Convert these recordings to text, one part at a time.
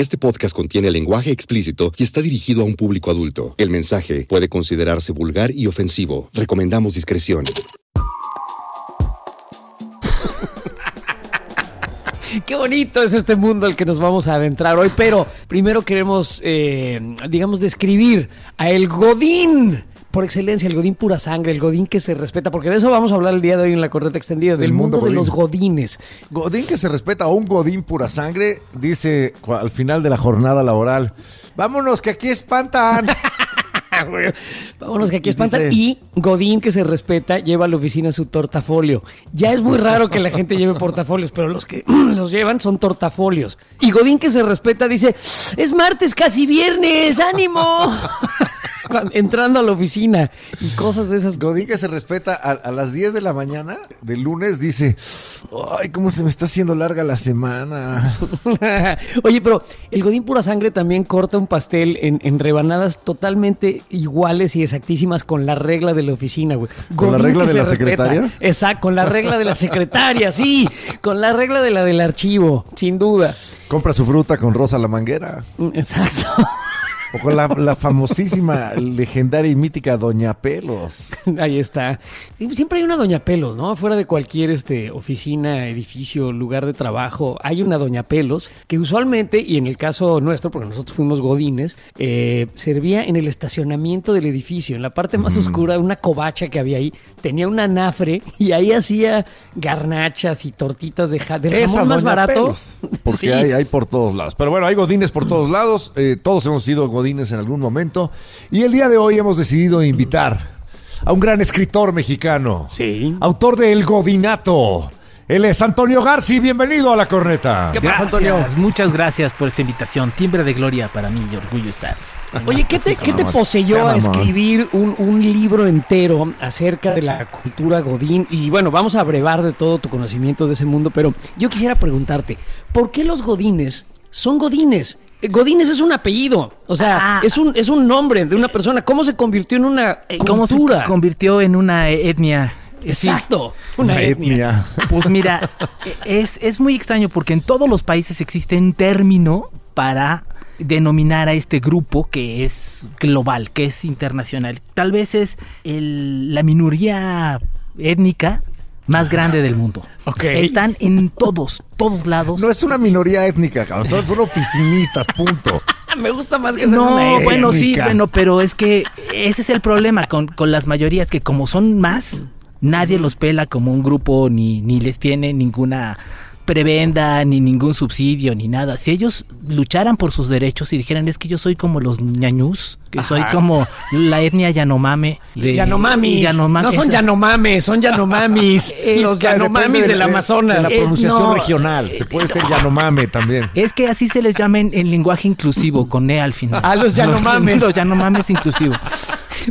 Este podcast contiene lenguaje explícito y está dirigido a un público adulto. El mensaje puede considerarse vulgar y ofensivo. Recomendamos discreción. Qué bonito es este mundo al que nos vamos a adentrar hoy, pero primero queremos, eh, digamos, describir a el Godín por excelencia, el Godín pura sangre, el Godín que se respeta, porque de eso vamos a hablar el día de hoy en la correcta extendida, del El mundo, mundo de los Godines. Godín que se respeta o un Godín pura sangre, dice al final de la jornada laboral. Vámonos, que aquí espantan. Vámonos que aquí espantan. Y Godín que se respeta lleva a la oficina su tortafolio. Ya es muy raro que la gente lleve portafolios, pero los que los llevan son tortafolios. Y Godín que se respeta dice, es martes, casi viernes, ánimo. Entrando a la oficina y cosas de esas. Godín que se respeta a, a las 10 de la mañana del lunes dice, ay, cómo se me está haciendo larga la semana. Oye, pero el Godín pura sangre también corta un pastel en, en rebanadas totalmente iguales y exactísimas con la regla de la oficina, güey. ¿Con la regla de la respeta. secretaria? Exacto, con la regla de la secretaria, sí. Con la regla de la del archivo, sin duda. Compra su fruta con rosa la manguera. Mm, Exacto. O con la, la famosísima, legendaria y mítica Doña Pelos. Ahí está. Siempre hay una Doña Pelos, ¿no? Fuera de cualquier este, oficina, edificio, lugar de trabajo, hay una Doña Pelos que usualmente, y en el caso nuestro, porque nosotros fuimos godines, eh, servía en el estacionamiento del edificio, en la parte más oscura, una covacha que había ahí, tenía un anafre y ahí hacía garnachas y tortitas de, ja- del Esa jamón más Doña barato. Pelos, porque Sí. hay, hay por todos lados. Pero bueno, hay godines por todos lados. eh, todos hemos sido godines en algún momento. Y el día de hoy hemos decidido invitar a un gran escritor mexicano. Sí. Autor de El Godinato. Él es Antonio Garci. Bienvenido a la corneta. ¿Qué pasa, Antonio? muchas gracias por esta invitación. Timbre de gloria para mí y orgullo estar. Oye, ¿qué te, ¿qué te poseyó a escribir un, un libro entero acerca de la cultura Godín? Y bueno, vamos a brevar de todo tu conocimiento de ese mundo, pero yo quisiera preguntarte, ¿por qué los Godines son Godines? Eh, Godines es un apellido, o sea, Ah. es, un, es un nombre de una persona. ¿Cómo se convirtió en una Eh, ¿Cómo se cultura? convirtió en una etnia? Eh, sí. Exacto, Una una etnia. etnia. Pues mira, eh, es, es muy extraño porque en todos los países existe un término para denominar a este grupo que es global, que es internacional. Tal vez es el- la minoría étnica más grande del mundo. Ok. Están en todos, todos lados. No es una minoría étnica, cabrón. Son, son oficinistas, punto. Me gusta más que una No, bueno, sí, bueno, pero es que ese es el problema con, con las mayorías, que como son más, nadie los pela como un grupo, ni, ni les tiene ninguna prebenda, ni ningún subsidio, ni nada. Si ellos lucharan por sus derechos y dijeran, es que yo soy como los ñañús, que soy como la etnia Yanomame. de- Yanomamis. Yanomami- no son esa- Yanomames, son Yanomamis. Es los que Yanomamis del de- Amazonas. De la Eh, pronunciación no. regional. Se puede ser Yanomame también. Es que así se les llama en, en lenguaje inclusivo, con E al final. Ah, los Yanomames. Los Yanomames inclusivos.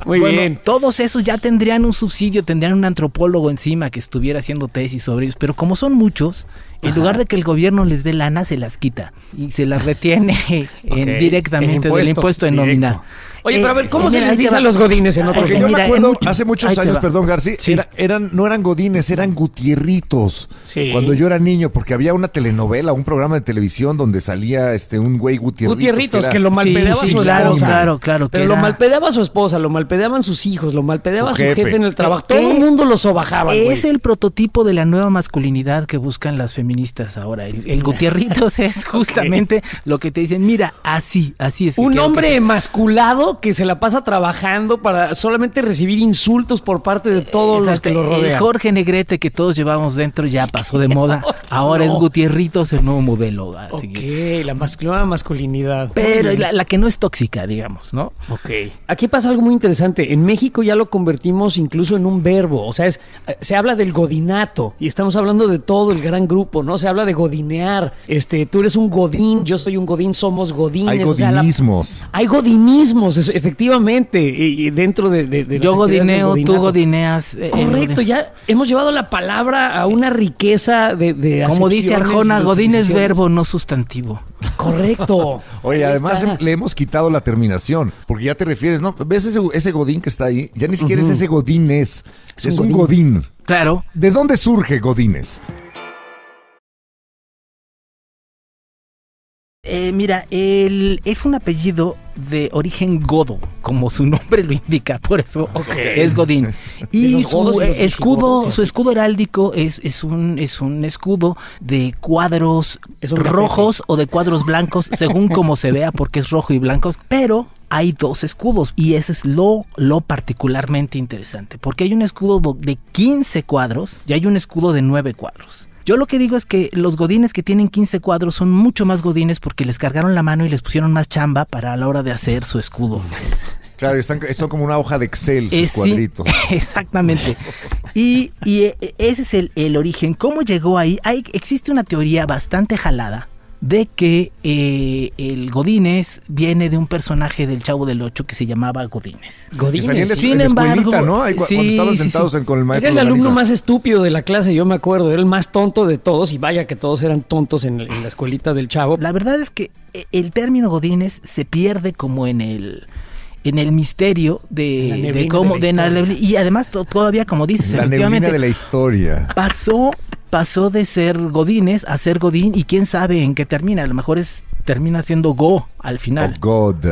Muy Bueno, bien. Todos esos ya tendrían un subsidio, tendrían un antropólogo encima que estuviera haciendo tesis sobre ellos, pero como son muchos, en lugar de que el gobierno les dé lana, se las quita y se las retiene en- directamente en del impuesto de directo. nómina. Oye, pero a ver, ¿cómo Eh, se les dice va. a los godines en otro Porque yo me acuerdo mucho- hace muchos años, va. perdón, García, Sí. era- eran, no eran godines, eran gutierritos. Sí. Cuando yo era niño, porque había una telenovela, un programa de televisión donde salía este un güey gutierritos. Gutierritos, que, era- lo malpedeaba Sí, su sí, claro, esposa. claro, claro, que Pero lo malpedeaba su esposa, lo malpedeaban sus hijos, lo malpedeaba Su su jefe, jefe. en el trabajo. ¿Qué? Todo el mundo lo sobajaba. Es el prototipo de la nueva masculinidad que buscan las feministas ahora. El, el Gutierritos es justamente lo que te dicen, mira, así, así es. Un hombre sea". Que se la pasa trabajando para solamente recibir insultos por parte de todos los que lo Exacto. El rodean. Jorge Negrete que todos llevamos dentro ya pasó de moda. Ahora No. es Gutierritos el nuevo modelo. a Ok, la mas- nueva masculinidad. Pero la, la que no es tóxica, digamos, ¿no? Ok. Aquí pasa algo muy interesante. En México ya lo convertimos incluso en un verbo. O sea, es, eh, se habla del godinato y estamos hablando de todo el gran grupo, ¿no? Se habla de godinear. Este, tú eres un godín, yo soy un godín, somos godines. Hay o sea, la- godinismos. hay godinismos efectivamente, y, y dentro de, de, de Yo godineo, tú godineas. eh, Correcto, ya hemos llevado la palabra a una riqueza de, de Como dice Arjona, godín es verbo, no sustantivo. Correcto. Oye, además está. em- le hemos quitado la terminación, porque ya te refieres, ¿no? ¿Ves ese, ese godín que está ahí? Ya ni siquiera es ese godínez, es, Es un un godín. Claro, ¿De dónde surge godínez? Eh, mira, el, es un apellido de origen godo, como su nombre lo indica, por eso es Godín. Y su y escudo, su escudo heráldico es, es un es un escudo de cuadros rojos o de cuadros blancos, según como se vea, porque es rojo y blanco, pero hay dos escudos y ese es lo, lo particularmente interesante, porque hay un escudo do- de 15 cuadros y hay un escudo de 9 cuadros. Yo lo que digo es que los godines que tienen 15 cuadros son mucho más godines porque les cargaron la mano y les pusieron más chamba para a la hora de hacer su escudo. Claro, están, son como una hoja de Excel, sus Es- sí, cuadritos. exactamente. Y, y, eh, ese es el, el origen. ¿Cómo llegó ahí? Hay, existe una teoría bastante jalada de que eh, el Godínez viene de un personaje del Chavo del Ocho que se llamaba Godínez. Godínez. Sin en la escuelita, embargo, ¿no? Ahí cu- sí, cuando estaban sí, sentados sí. en- con el Era maestro. el alumno más estúpido de la clase, yo me acuerdo. Era el más tonto de todos y vaya que todos eran tontos en, en la escuelita del chavo. La verdad es que eh, el término Godínez se pierde como en el en el misterio de, cómo de la de la historia. neblina- y además to- todavía como dices La neblina efectivamente de la historia. pasó pasó de ser Godínez a ser Godín y quién sabe en qué termina a lo mejor es termina siendo Go al final God.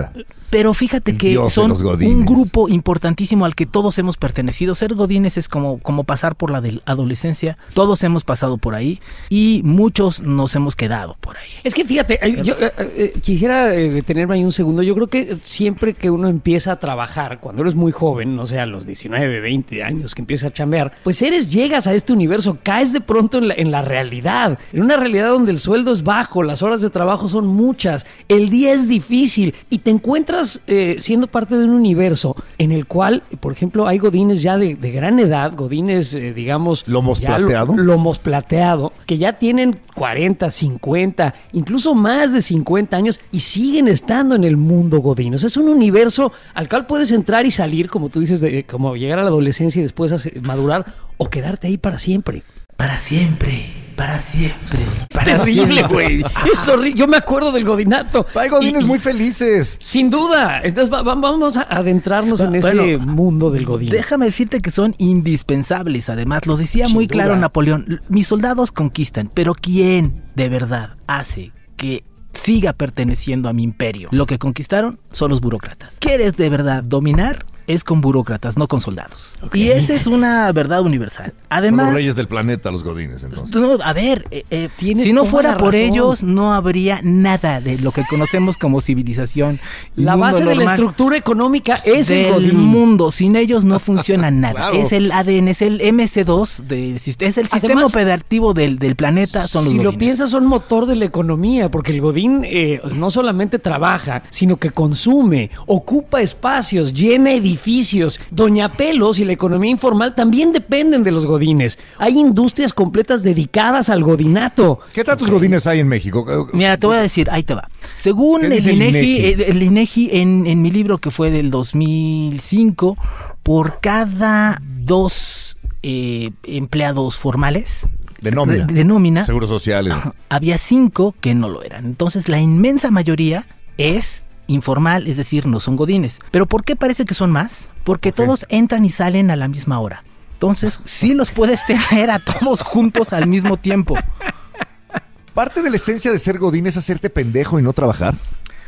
Pero fíjate que dios de son un grupo importantísimo al que todos hemos pertenecido. Ser godines es como, como pasar por la del- adolescencia. Todos hemos pasado por ahí y muchos nos hemos quedado por ahí. Es que fíjate, eh, yo eh, eh, quisiera eh, detenerme ahí un segundo. Yo creo que siempre que uno empieza a trabajar, cuando eres muy joven, no sé, a los 19, 20 años que empieza a chambear, pues eres, llegas a este universo, caes de pronto en la, en la realidad, en una realidad donde el sueldo es bajo, las horas de trabajo son muchas, el día es difícil y te encuentras eh, siendo parte de un universo en el cual, por ejemplo, hay godines ya de, de gran edad, godines, eh, digamos... ¿Lomos plateado? lomos plateado, que ya tienen 40, 50, incluso más de 50 años y siguen estando en el mundo Godín. O sea, es un universo al cual puedes entrar y salir, como tú dices, de, como llegar a la adolescencia y después madurar o quedarte ahí para siempre. Para siempre, para siempre. Es terrible, güey. Es horrible. Yo me acuerdo del Godinato. Hay godines muy felices. Sin duda. Entonces va- va- vamos a adentrarnos en Bueno, ese mundo del Godín. Déjame decirte que son indispensables, además, lo decía Sin muy claro. Napoleón, "L- mis soldados conquistan, pero ¿quién de verdad hace que siga perteneciendo a mi imperio? Lo que conquistaron son los burócratas. ¿Quieres de verdad dominar? Es con burócratas, no con soldados. Y esa es una verdad universal. Son Además, los reyes del planeta, los godines, entonces. no, a ver, eh, eh, si no fuera por razón. ellos, no habría nada de lo que conocemos como civilización. La base de la estructura económica es el Godín. mundo. Sin ellos no funciona nada. Claro. Es el ADN, es el MC2, del sis- es el sistema Además, operativo del, del planeta. Son los si lo piensas, son motor de la economía, porque el Godín eh, no solamente trabaja, sino que consume, ocupa espacios, llena edificios. Doña Pelos y la economía informal también dependen de los Godines. Hay industrias completas dedicadas al Godinato. ¿Qué tantos godines hay en México? Mira, te voy a decir, ahí te va. Según ¿Qué el INEGI, INEGI? el, el INEGI en, en mi libro que fue del 2005, por cada dos eh, empleados formales De nómina. de nómina, Seguros sociales. había cinco que no lo eran. Entonces la inmensa mayoría es informal, es decir, no son godines. ¿Pero por qué parece que son más? Porque todos entran y salen a la misma hora. Entonces sí los puedes tener a todos juntos al mismo tiempo. Parte de la esencia de ser godín es hacerte pendejo y no trabajar.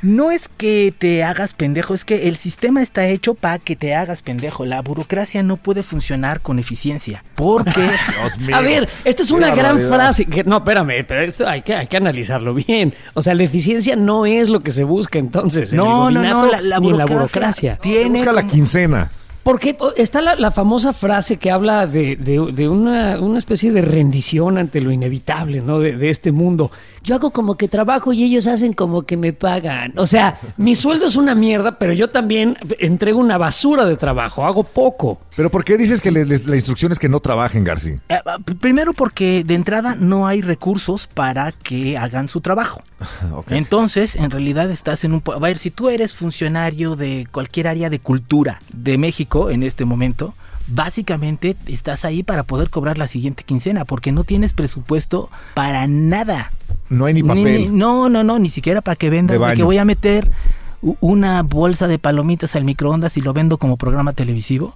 No es que te hagas pendejo, es que el sistema está hecho para que te hagas pendejo. La burocracia no puede funcionar con eficiencia. Porque Dios mío. A ver, esta es una gran frase. que- no, espérame, pero esto hay que, hay que analizarlo bien. O sea, la eficiencia no es lo que se busca entonces. en el no, no, no, la, la ni en la burocracia, burocracia. tiene Busca la quincena. Porque está la, la famosa frase que habla de, de- de una, una especie de rendición ante lo inevitable, ¿no? De, de este mundo. Yo hago como que trabajo y ellos hacen como que me pagan. O sea, mi sueldo es una mierda, pero yo también entrego una basura de trabajo, hago poco. Pero ¿por qué dices que les- la instrucción es que no trabajen, García? Eh, ah, Primero porque de entrada no hay recursos para que hagan su trabajo. Entonces, en realidad estás en un... A ver, si tú eres funcionario de cualquier área de cultura de México en este momento, básicamente estás ahí para poder cobrar la siguiente quincena, porque no tienes presupuesto para nada. No hay ni papel. ni- no, no, no, ni siquiera para que vendas, De que voy a meter una bolsa de palomitas al microondas y lo vendo como programa televisivo.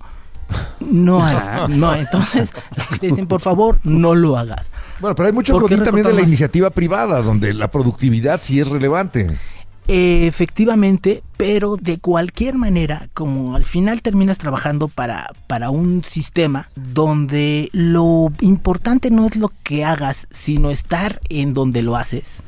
No hay, no, entonces te dicen, por favor, no lo hagas. Bueno, pero hay mucho ¿Por qué godín también de la más? iniciativa privada, donde la productividad sí es relevante. Eh, efectivamente, pero de cualquier manera, como al final terminas trabajando para, para un sistema donde lo importante no es lo que hagas, sino estar en donde lo haces,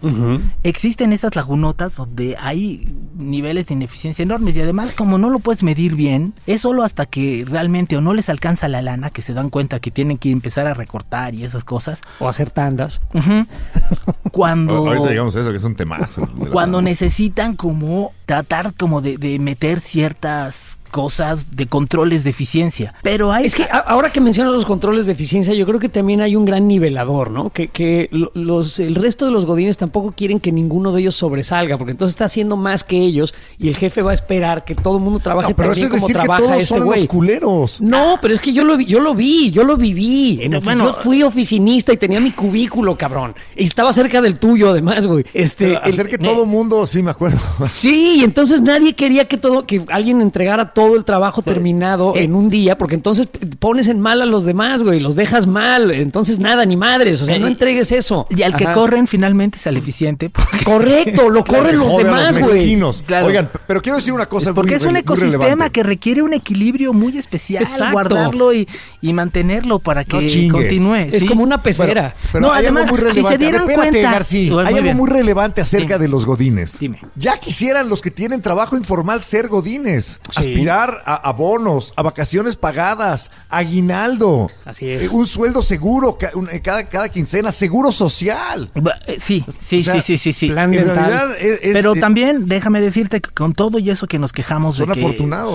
existen esas lagunotas donde hay niveles de ineficiencia enormes y además como no lo puedes medir bien, es solo hasta que realmente o no les alcanza la lana que se dan cuenta que tienen que empezar a recortar y esas cosas. O hacer tandas. Cuando Ahorita llegamos a eso, que es un temazo. cuando banda. Necesitan como tratar como de, de meter ciertas cosas de controles de eficiencia. Pero hay... Es que ahora que mencionas los controles de eficiencia, yo creo que también hay un gran nivelador, ¿no? Que, que lo- los, el resto de los godines tampoco quieren que ninguno de ellos sobresalga, porque entonces está haciendo más que ellos y el jefe va a esperar que todo el mundo trabaje No, pero eso bien es como decir que todos este güey. culeros. No, pero es que yo lo vi, yo lo vi, yo lo viví. En No, ofici- bueno. yo fui oficinista y tenía mi cubículo, cabrón. Y estaba cerca del tuyo, además, güey. Este, hacer el- que todo mundo, sí me acuerdo. Sí, entonces nadie quería que todo, que alguien entregara todo el trabajo terminado eh. en un día, porque entonces pones en mal a los demás, güey, los dejas mal, entonces nada, ni madres, o sea, no Eh, entregues eso. Y al que corren finalmente es al eficiente. porque- Correcto, lo Claro, corren los demás, los güey. Claro. Oigan, pero quiero decir una cosa porque muy es un ecosistema que requiere un equilibrio muy especial, Exacto. guardarlo y, y mantenerlo para que No continúe. Es ¿sí? como una pecera. Pero No, hay además, algo muy si se relevante. dieron espérate, cuenta- García, hay algo bien. muy relevante acerca Dime. de los godines. Dime. Ya quisieran los que tienen trabajo informal ser godines, Sí. aspirar a, a bonos, a vacaciones pagadas, aguinaldo, Así es. eh, un sueldo seguro ca- un- eh, cada, cada quincena, seguro social. Ba- eh, Sí, sí, O sea, sí, sí, sí, sí. plan En dental. realidad es, es- Pero eh, también déjame decirte que con todo y eso que nos quejamos Son de que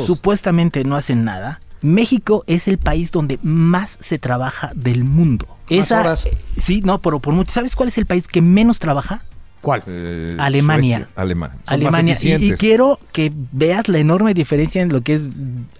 supuestamente no hacen nada, México es el país donde más se trabaja del mundo. Más horas. eh, sí, no, pero por mucho. ¿Sabes cuál es el país que menos trabaja? ¿Cuál? eh, Alemania. Suecia, Alemania. Son más Alemania. Y, quiero que veas la enorme diferencia en lo que es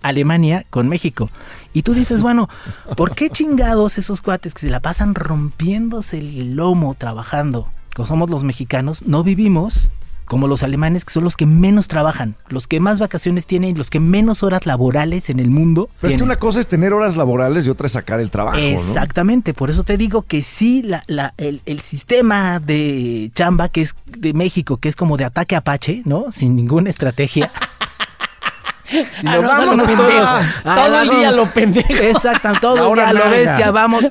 Alemania con México. Y tú dices, bueno, ¿por qué chingados esos cuates que se la pasan rompiéndose el lomo trabajando, como somos los mexicanos, no vivimos como los alemanes, que son los que menos trabajan, los que más vacaciones tienen los que menos horas laborales en el mundo Pero es que una cosa es tener horas laborales y otra es sacar el trabajo, ¿no? Exactamente, por eso te digo que sí, la, la- el, el sistema de chamba que es de México, que es como de ataque apache, ¿no? Sin ninguna estrategia. Y Ah, nos no, vamos pendejo. todos. Ah, Todo el día lo pendejo. Exacto, todo el día lo bestia, vamos.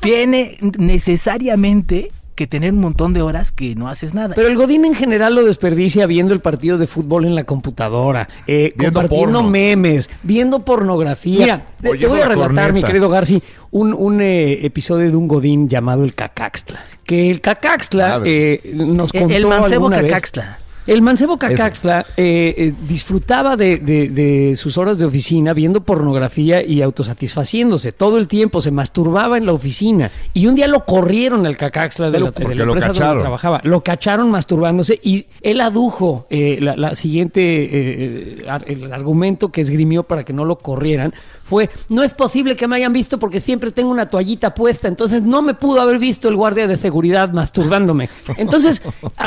Tiene necesariamente que tener un montón de horas que no haces nada. Pero el Godín en general lo desperdicia viendo el partido de fútbol en la computadora, eh, Viendo compartiendo porno. memes, viendo pornografía. Mira, te- te voy a la relatar, corneta. mi querido Garci, un, un, eh, episodio de un Godín llamado el Cacaxtla. Que el Cacaxtla eh, nos contó el mancebo alguna vez- Cacaxtla. El mancebo Cacaxtla eh, eh, disfrutaba de, de- de sus horas de oficina viendo pornografía y autosatisfaciéndose. Todo el tiempo se masturbaba en la oficina. Y un día lo corrieron al Cacaxtla de la, de la empresa donde trabajaba. Lo cacharon masturbándose y él adujo eh, la, la siguiente eh, el argumento que esgrimió para que no lo corrieran fue no es posible que me hayan visto porque siempre tengo una toallita puesta entonces no me pudo haber visto el guardia de seguridad masturbándome entonces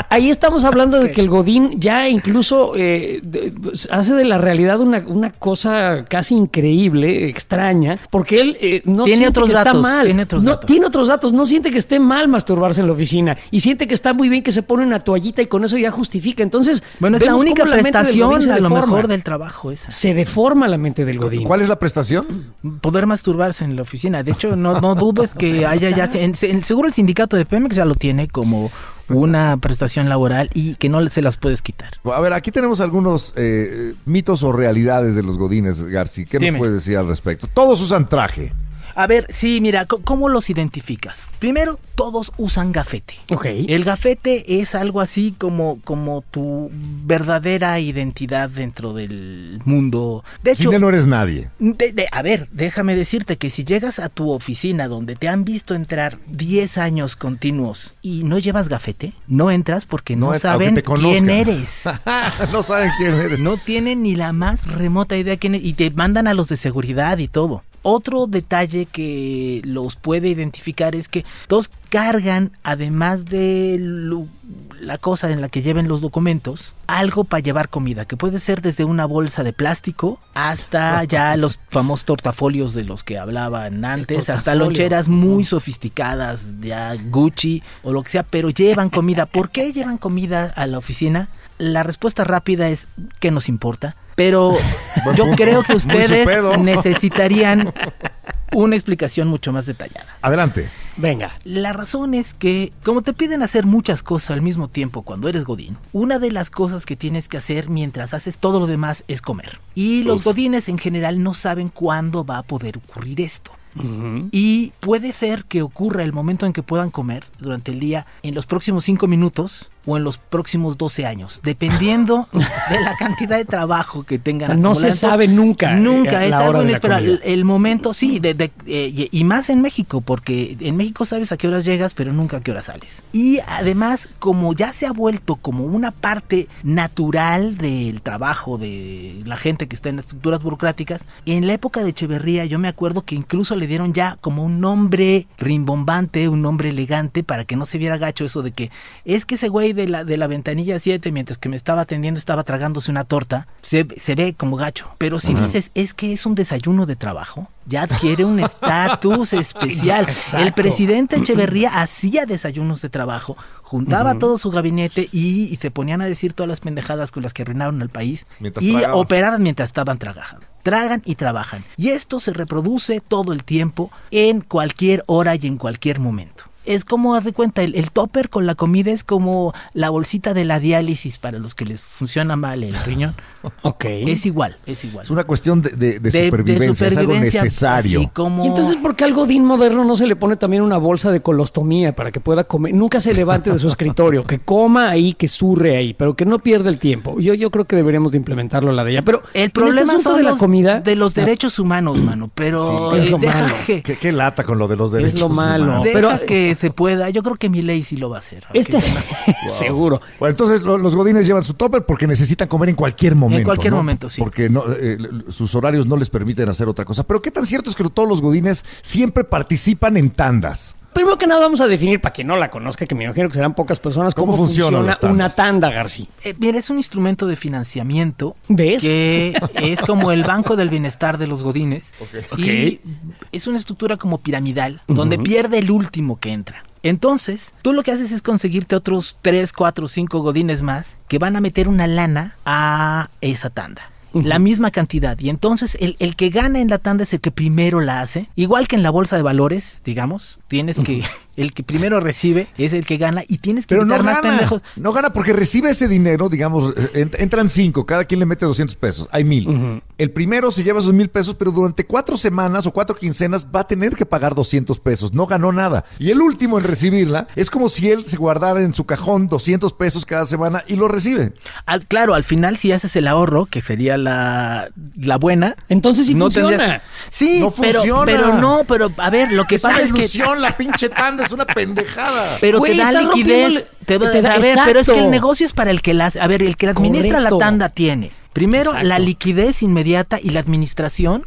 ahí estamos hablando de que el Godín ya incluso eh, de- hace de la realidad una, una cosa casi increíble extraña porque él eh, no Tiene siente otros que está datos, mal tiene otros no, datos. tiene otros datos, no siente que esté mal masturbarse en la oficina y siente que está muy bien que se pone una toallita y con eso ya justifica. Entonces, Bueno, es la única la prestación a lo mejor del trabajo esa. Se deforma la mente del Godín. ¿Cuál es la prestación? Poder masturbarse en la oficina. De hecho, no, no dudo que haya ya... en- en- seguro el sindicato de Pemex ya lo tiene como una prestación laboral y que no se las puedes quitar. A ver, aquí tenemos algunos eh, mitos o realidades de los godines, Garci. ¿Qué Dime. nos puedes decir al respecto? Todos usan traje. A ver, sí, mira, ¿cómo los identificas? Primero, todos usan gafete. Ok. El gafete es algo así como, como tu verdadera identidad dentro del mundo. De hecho, Sin él no eres nadie. de- de- a ver, déjame decirte que si llegas a tu oficina donde te han visto entrar 10 años continuos y no llevas gafete, no entras porque no, es- saben quién eres. no saben quién eres. No tienen ni la más remota idea quién es y te mandan a los de seguridad y todo. Otro detalle que los puede identificar es que todos cargan, además de lo- la cosa en la que lleven los documentos, algo para llevar comida, que puede ser desde una bolsa de plástico hasta ya los famosos tortafolios de los que hablaban antes, hasta loncheras muy sofisticadas, ya Gucci o lo que sea, pero llevan comida. ¿Por qué llevan comida a la oficina? La respuesta rápida es ¿qué nos importa? Pero yo creo que ustedes necesitarían una explicación mucho más detallada. Adelante. Venga. La razón es que, como te piden hacer muchas cosas al mismo tiempo cuando eres Godín, una de las cosas que tienes que hacer mientras haces todo lo demás es comer. Y los Godines en general no saben cuándo va a poder ocurrir esto. Y puede ser que ocurra el momento en que puedan comer durante el día en los próximos 5 minutos o en los próximos 12 años, dependiendo de la cantidad de trabajo que tengan. O sea, no se sabe nunca, Nunca, eh, es algo comida. El, momento, sí, de, de- eh, y y más en México, porque en México sabes a qué horas llegas, pero nunca a qué horas sales. Y además, como ya se ha vuelto como una parte natural del trabajo de la gente que está en las estructuras burocráticas, en la época de Echeverría yo me acuerdo que incluso le dieron ya como un nombre rimbombante, un nombre elegante para que no se viera gacho eso de que es que ese güey de la, de la ventanilla 7, mientras que me estaba atendiendo, estaba tragándose una torta, se, se ve como gacho. Pero si dices es que es un desayuno de trabajo, ya adquiere un estatus especial. Exacto. El presidente Echeverría hacía desayunos de trabajo, juntaba todo su gabinete y, y se ponían a decir todas las pendejadas con las que arruinaron al país Mientras y tragaban. operaban mientras estaban trabajando. Tragan y trabajan. Y esto se reproduce todo el tiempo, en cualquier hora y en cualquier momento. Es como, haz de cuenta, el, el topper con la comida es como la bolsita de la diálisis para los que les funciona mal el riñón. Ok. Es igual, es igual. Es una cuestión de, de- de De- de supervivencia, es algo necesario. así como- Y entonces, ¿por qué al Godín moderno no se le pone también una bolsa de colostomía para que pueda comer? Nunca se levante de su escritorio, que coma ahí, que surre ahí, pero que no pierda el tiempo. Yo, yo creo que deberíamos de implementarlo la de ella. Pero El en problema este asunto son de la comida, de los derechos humanos, mano. Pero Sí, es eh, lo malo. que, ¿Qué, qué lata con lo de los derechos lo malo. humanos. deja pero- que se pueda. Yo creo que mi ley sí lo va a hacer. este suena- seguro. Bueno, entonces lo- los godines llevan su topper porque necesitan comer en cualquier momento. cualquier ¿no? momento, sí. Porque no, eh, sus horarios no les permiten hacer otra cosa. Pero qué tan cierto es que todos los godines siempre participan en tandas. Primero que nada vamos a definir, para quien no la conozca, que me imagino que serán pocas personas, cómo, ¿Cómo funcionan funciona una tanda, García. Eh, mira, es un instrumento de financiamiento ¿Ves? que es como el banco del bienestar de los godines y Ok. es una estructura como piramidal donde pierde el último que entra. Entonces, tú lo que haces es conseguirte otros 3, 4, 5 godines más que van a meter una lana a esa tanda. La misma cantidad. Y entonces el, el que gana en la tanda es el que primero la hace. Igual que en la bolsa de valores, digamos. Tienes que. El que primero recibe es el que gana y tienes que Pero no más gana. pendejos. No gana porque recibe ese dinero, digamos, eh, ent- entran cinco, cada quien le mete 200 pesos, hay mil. El primero se lleva esos mil pesos, pero durante cuatro semanas o cuatro quincenas va a tener que pagar 200 pesos, no ganó nada. Y el último en recibirla es como si él se guardara en su cajón 200 pesos cada semana y lo recibe. Al- claro, al final si haces el ahorro, que sería la, la buena. Entonces sí funciona. tendrías- Sí, No pero, funciona. pero no, pero a ver, lo que Es pasa una es que... la pinche tanda es una pendejada. Pero Güey, te da liquidez. rompiéndole- Te da, te da- a ver, pero es que el negocio es para el que las... A ver, el que administra Correcto. la tanda tiene. Primero, Exacto. la liquidez inmediata y la administración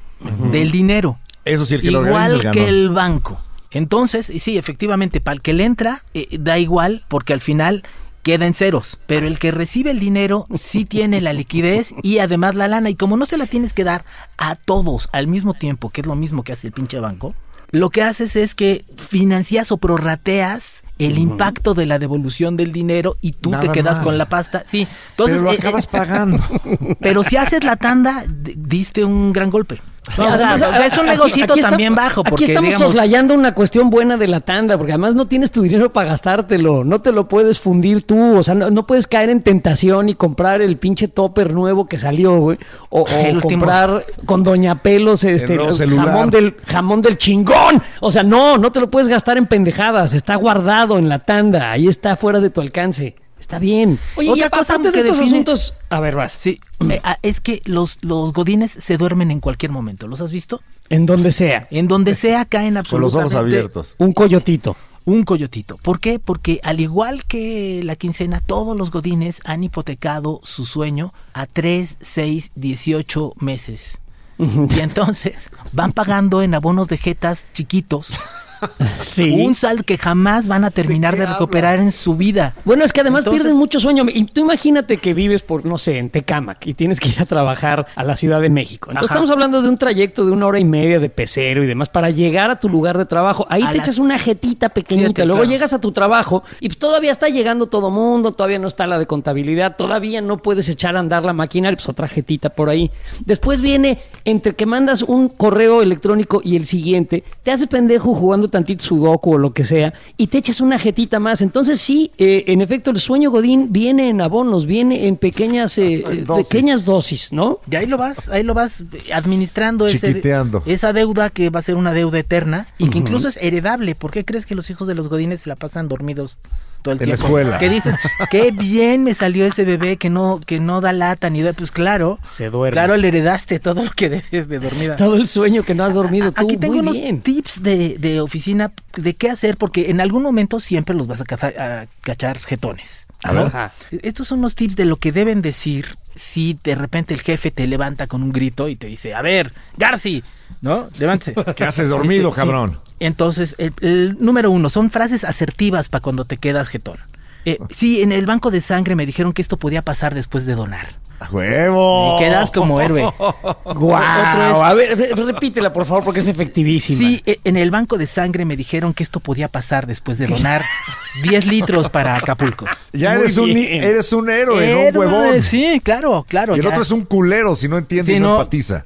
del dinero. Eso sí, el que lo organiza es el igual que ganón. el banco. Entonces, y sí, efectivamente, para el que le entra, eh, da igual, porque al final queda en ceros. Pero el que recibe el dinero sí tiene la liquidez y además la lana. Y como no se la tienes que dar a todos al mismo tiempo, que es lo mismo que hace el pinche banco, lo que haces es que financias o prorrateas el impacto de la devolución del dinero y tú Nada te quedas más. con la pasta. Sí, entonces pero lo eh, acabas eh, pagando. pero si haces la tanda, diste un gran golpe. No, o sea, Además, o sea, es un aquí- negocito aquí también bajo, Aquí porque, estamos digamos- soslayando una cuestión buena de la tanda, porque además no tienes tu dinero para gastártelo, no te lo puedes fundir tú, o sea, no, no puedes caer en tentación y comprar el pinche topper nuevo que salió, güey, o, comprar con Doña Pelos este el jamón del jamón del chingón, o sea, no, no te lo puedes gastar en pendejadas, está guardado en la tanda, ahí está fuera de tu alcance. Está bien. Oye, Otra y cosa de que estos define- asuntos, a ver, vas. Sí, eh, ah, es que los, los godines se duermen en cualquier momento. ¿Los has visto? En donde sea. En donde sea caen Con los absolutamente ojos abiertos. Un coyotito. un coyotito. ¿Por qué? Porque al igual que la quincena, todos los godines han hipotecado su sueño a 3, 6, 18 meses. Y entonces van pagando en abonos de jetas chiquitos Sí. un saldo que jamás van a terminar ¿De recuperar en su vida. Bueno, es que además Entonces- pierden mucho sueño. Y tú imagínate que vives por, no sé, en Tecámac y tienes que ir a trabajar a la Ciudad de México. Entonces Ajá. estamos hablando de un trayecto de una hora y media de pecero y demás para llegar a tu lugar de trabajo. Ahí A te las- echas una jetita pequeñita. Fíjate, Luego claro. llegas a tu trabajo y pues todavía está llegando todo mundo, todavía no está la de contabilidad, todavía no puedes echar a andar la máquina, pues otra jetita por ahí. Después viene entre que mandas un correo electrónico y el siguiente, te haces pendejo jugando tantito sudoku o lo que sea y te echas una jetita más. Entonces sí, eh, en efecto, el sueño Godín viene en abonos, viene en pequeñas, eh, eh, Dosis. pequeñas dosis, ¿no? Y ahí lo vas, ahí lo vas administrando ese- esa deuda que va a ser una deuda eterna y que incluso es heredable. ¿Por qué crees que los hijos de los godines se la pasan dormidos todo el En la tiempo? escuela. Que dices, qué bien me salió ese bebé que no, que no da lata ni da. Pues claro, Se duerme. claro, le heredaste todo lo que debes de dormida. Todo el sueño que no has dormido tú. Aquí tengo Muy unos bien. tips de, de oficina de qué hacer, porque en algún momento siempre los vas a, caza- a cachar jetones. A ver. Ajá. Estos son los tips de lo que deben decir si de repente el jefe te levanta con un grito y te dice, a ver, Garci, ¿no? Levántese. ¿Qué haces dormido, Este, sí. cabrón? Entonces, el, el número uno, son frases asertivas para cuando te quedas jetón. Eh, sí, en el banco de sangre me dijeron que esto podía pasar después de donar. ¡A ¡Huevo! Y quedas como héroe. Guau. Es- A ver, re- repítela, por favor, porque es efectivísima. Sí, e- en el banco de sangre me dijeron que esto podía pasar después de donar 10 litros para Acapulco. Ya eres un, eres un héroe, no un Héroe, huevón. Sí, claro, claro. y el ya. otro es un culero si no entiende Sí, y no, no. empatiza.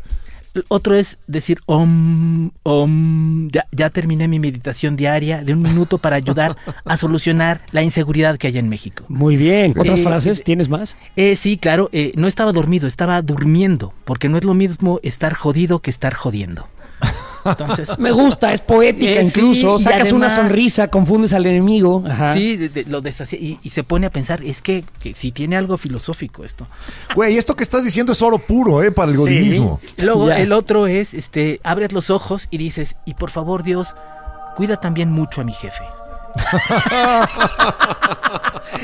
Otro es decir, om, om, ya, ya terminé mi meditación diaria de un minuto para ayudar a solucionar la inseguridad que hay en México. Muy bien. ¿Otras Eh, frases? ¿Tienes más? Eh, sí, claro, eh, no estaba dormido, estaba durmiendo, porque no es lo mismo estar jodido que estar jodiendo. Entonces, Me gusta, es poética Eh, sí, incluso. Sacas una sonrisa, confundes al enemigo. Ajá. sí, de- de- lo deshacia- y, y se pone a pensar, es que, que sí tiene algo filosófico esto. Güey, esto que estás diciendo es oro puro, ¿eh? Para el Sí. godinismo. Luego Ya. el otro es, este, abres los ojos y dices, y por favor Dios, cuida también mucho a mi jefe.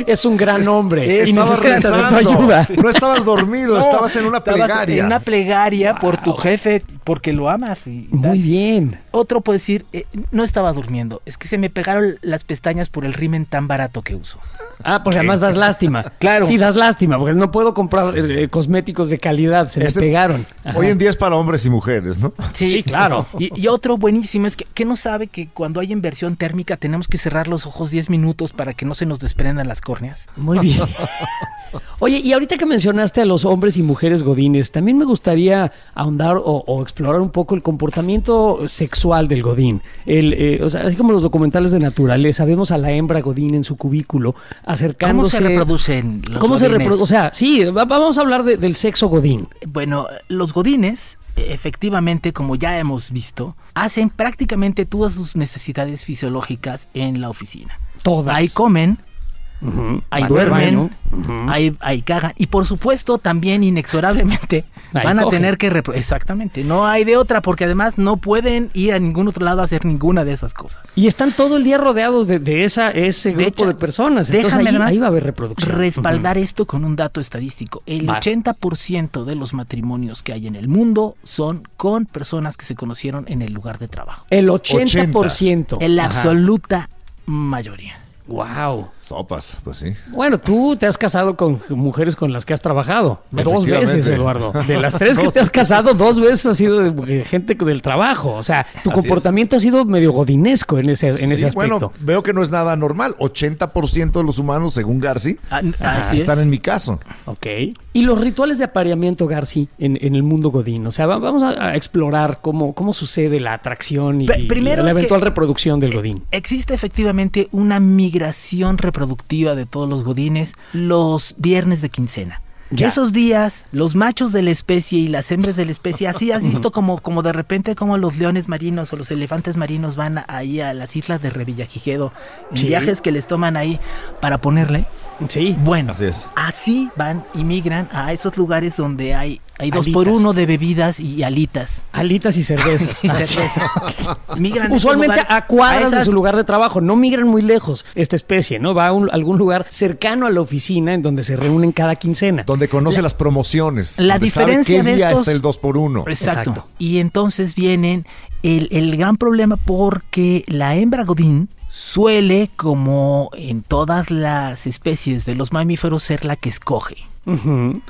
Es un gran hombre y Estabas necesita de tu ayuda. No estabas dormido, No, estabas en una estabas plegaria. En una plegaria por tu jefe, porque lo amas. Y. Muy bien. Otro puede decir, eh, no estaba durmiendo, es que se me pegaron las pestañas por el rimen tan barato que uso. Ah, porque además das lástima. Claro. Sí, das lástima, porque no puedo comprar eh, cosméticos de calidad, se Este- me pegaron. Ajá. Hoy en día es para hombres y mujeres, ¿no? Sí, claro. Y, y otro buenísimo es que, que no sabe que cuando hay inversión térmica tenemos que cerrar los ojos 10 minutos para que no se nos desprendan las córneas. Muy bien. Oye, y ahorita que mencionaste a los hombres y mujeres godines, también me gustaría ahondar o, o explorar un poco el comportamiento sexual del godín. El, eh, o sea, así como los documentales de naturaleza, vemos a la hembra godín en su cubículo ¿Cómo acercándose. se reproducen los ¿Cómo se godines? reproduce? O sea, sí, va- vamos a hablar de- del sexo godín. Bueno, los godines, efectivamente, como ya hemos visto, hacen prácticamente todas sus necesidades fisiológicas en la oficina. Todas. Ahí comen, Ahí duermen, ahí, ahí cagan. Y por supuesto, también inexorablemente Ahí van a cogen. tener que... Exactamente, no hay de otra, porque además no pueden ir a ningún otro lado a hacer ninguna de esas cosas. Y están todo el día rodeados de, de esa, ese grupo de, hecho, personas. Entonces déjame ahí, además ahí va a haber reproducción. Respaldar esto con un dato estadístico. El Vas. 80% de los matrimonios que hay en el mundo son con personas que se conocieron en el lugar de trabajo. El 80%. En la Ajá. absoluta mayoría. Wow. Sopas, pues sí. Bueno, tú te has casado con mujeres con las que has trabajado. Dos veces, Eduardo. De las tres que te has casado, dos veces has sido de gente del trabajo. O sea, tu Así comportamiento ha sido medio godinesco en ese, en ese aspecto. bueno, veo que no es nada normal. 80% de los humanos, según Garci, Ah, es. están en mi caso. Ok. Y los rituales de apareamiento, Garci, en, en el mundo godín. O sea, va- vamos a, a explorar cómo, cómo sucede la atracción y, Pe- y primero la eventual reproducción del godín. Existe efectivamente una migración reproductiva de todos los godines los viernes de quincena. Ya. Esos días, los machos de la especie y las hembras de la especie, así has visto como, como de repente como los leones marinos o los elefantes marinos van ahí a las islas de Revillagigedo, en Sí. viajes que les toman ahí para ponerle. Sí. Bueno, Así es. así van y migran a esos lugares donde hay, hay dos Alitas. por uno de bebidas y alitas. Alitas y cervezas. Y Así. cerveza. Migran Usualmente lugar, a cuadras de esas- su lugar de trabajo, no migran muy lejos esta especie, ¿no? Va a un- algún lugar cercano a la oficina en donde se reúnen cada quincena. Donde conoce las promociones. La donde sabe diferencia qué de día estos- está el 2 por 1 Exacto. Exacto. Y entonces vienen el, el gran problema porque la hembra godín suele, como en todas las especies de los mamíferos, ser la que escoge.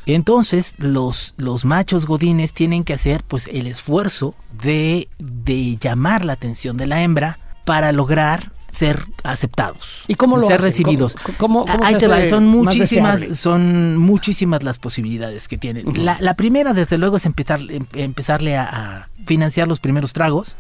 Entonces los, los machos godines tienen que hacer pues el esfuerzo de, de llamar la atención de la hembra para lograr ser aceptados ¿Y cómo lo ser recibidos. ¿Cómo- cómo- cómo Ahí se te va, son muchísimas son muchísimas las posibilidades que tienen. La, la primera desde luego es empezar em- empezarle a, a financiar los primeros tragos.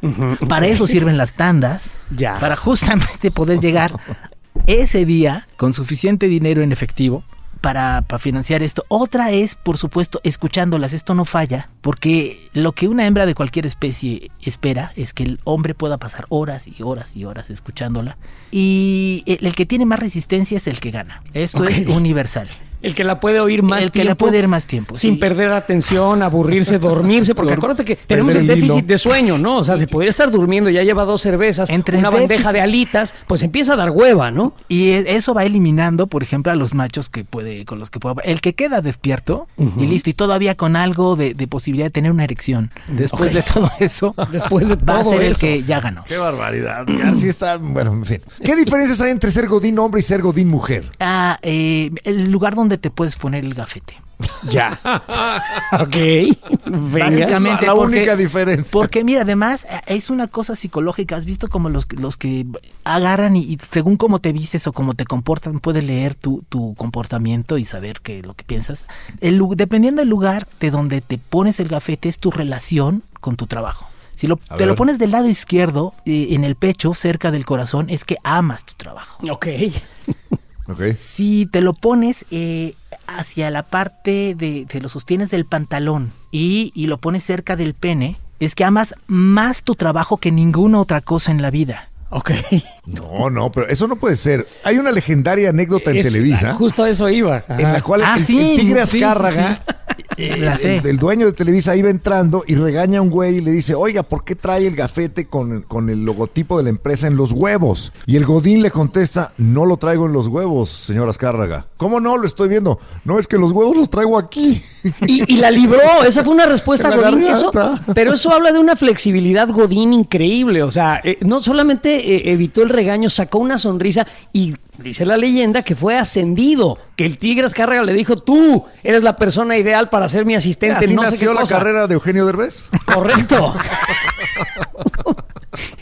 Para eso sirven las tandas Ya. para justamente poder llegar ese día con suficiente dinero en efectivo para, para financiar esto. Otra es, por supuesto, escuchándolas. Esto no falla, porque lo que una hembra de cualquier especie espera es que el hombre pueda pasar horas y horas y horas escuchándola. Y el, el que tiene más resistencia es el que gana. Esto es universal. El que la puede oír más el que la tiempo, puede ir más tiempo. Sin sí. perder atención, aburrirse, dormirse, porque acuérdate que tenemos el déficit hilo. de sueño, ¿no? O sea, si podría estar durmiendo, ya lleva dos cervezas, Entre una bandeja déficit- de alitas, pues empieza a dar hueva, ¿no? Y eso va eliminando, por ejemplo, a los machos que puede, con los que pueda. El que queda despierto y listo, y todavía con algo de, de posibilidad de tener una erección. Después de todo eso, Después de va a todo ser el que ya ganó. Qué barbaridad. Garci está. Bueno, en fin. ¿Qué diferencias hay entre ser godín hombre y ser godín mujer? Ah, eh, el lugar donde te puedes poner el gafete. Ya. ok. Básicamente, la porque- única diferencia. Porque mira, además eh, es una cosa psicológica. ¿Has visto como los, que- los que agarran y, y según cómo te vistes o cómo te comportan, puede leer tu, tu comportamiento y saber que lo que piensas? El, dependiendo del lugar de donde te pones el gafete, es tu relación con tu trabajo. Si lo, te lo ver. pones del lado izquierdo, eh, en el pecho, cerca del corazón, es que amas tu trabajo. Ok. Si te lo pones eh, hacia la parte de, te lo sostienes del pantalón y, y lo pones cerca del pene, es que amas más tu trabajo que ninguna otra cosa en la vida. Ok. No, no, pero eso no puede ser. Hay una legendaria anécdota en Es- Televisa Justo a eso iba. en la cual Ah, el, sí, el tigre sí, sí, Azcárraga, sí. Eh, el, el dueño de Televisa iba entrando y regaña a un güey y le dice, oiga, ¿por qué trae el gafete con, con el logotipo de la empresa en los huevos? Y el Godín le contesta, no lo traigo en los huevos, señor Azcárraga. ¿Cómo no? Lo estoy viendo. No, es que los huevos los traigo aquí. Y, y la libró, esa fue una respuesta Godín. Eso- pero eso habla de una flexibilidad Godín increíble. O sea, eh, no solamente eh, evitó el regaño, sacó una sonrisa y dice la leyenda que fue ascendido. Que el Tigre Azcárraga le dijo: Tú eres la persona ideal para ser mi asistente. Así no sé nació qué la cosa". carrera de Eugenio Derbez. Correcto.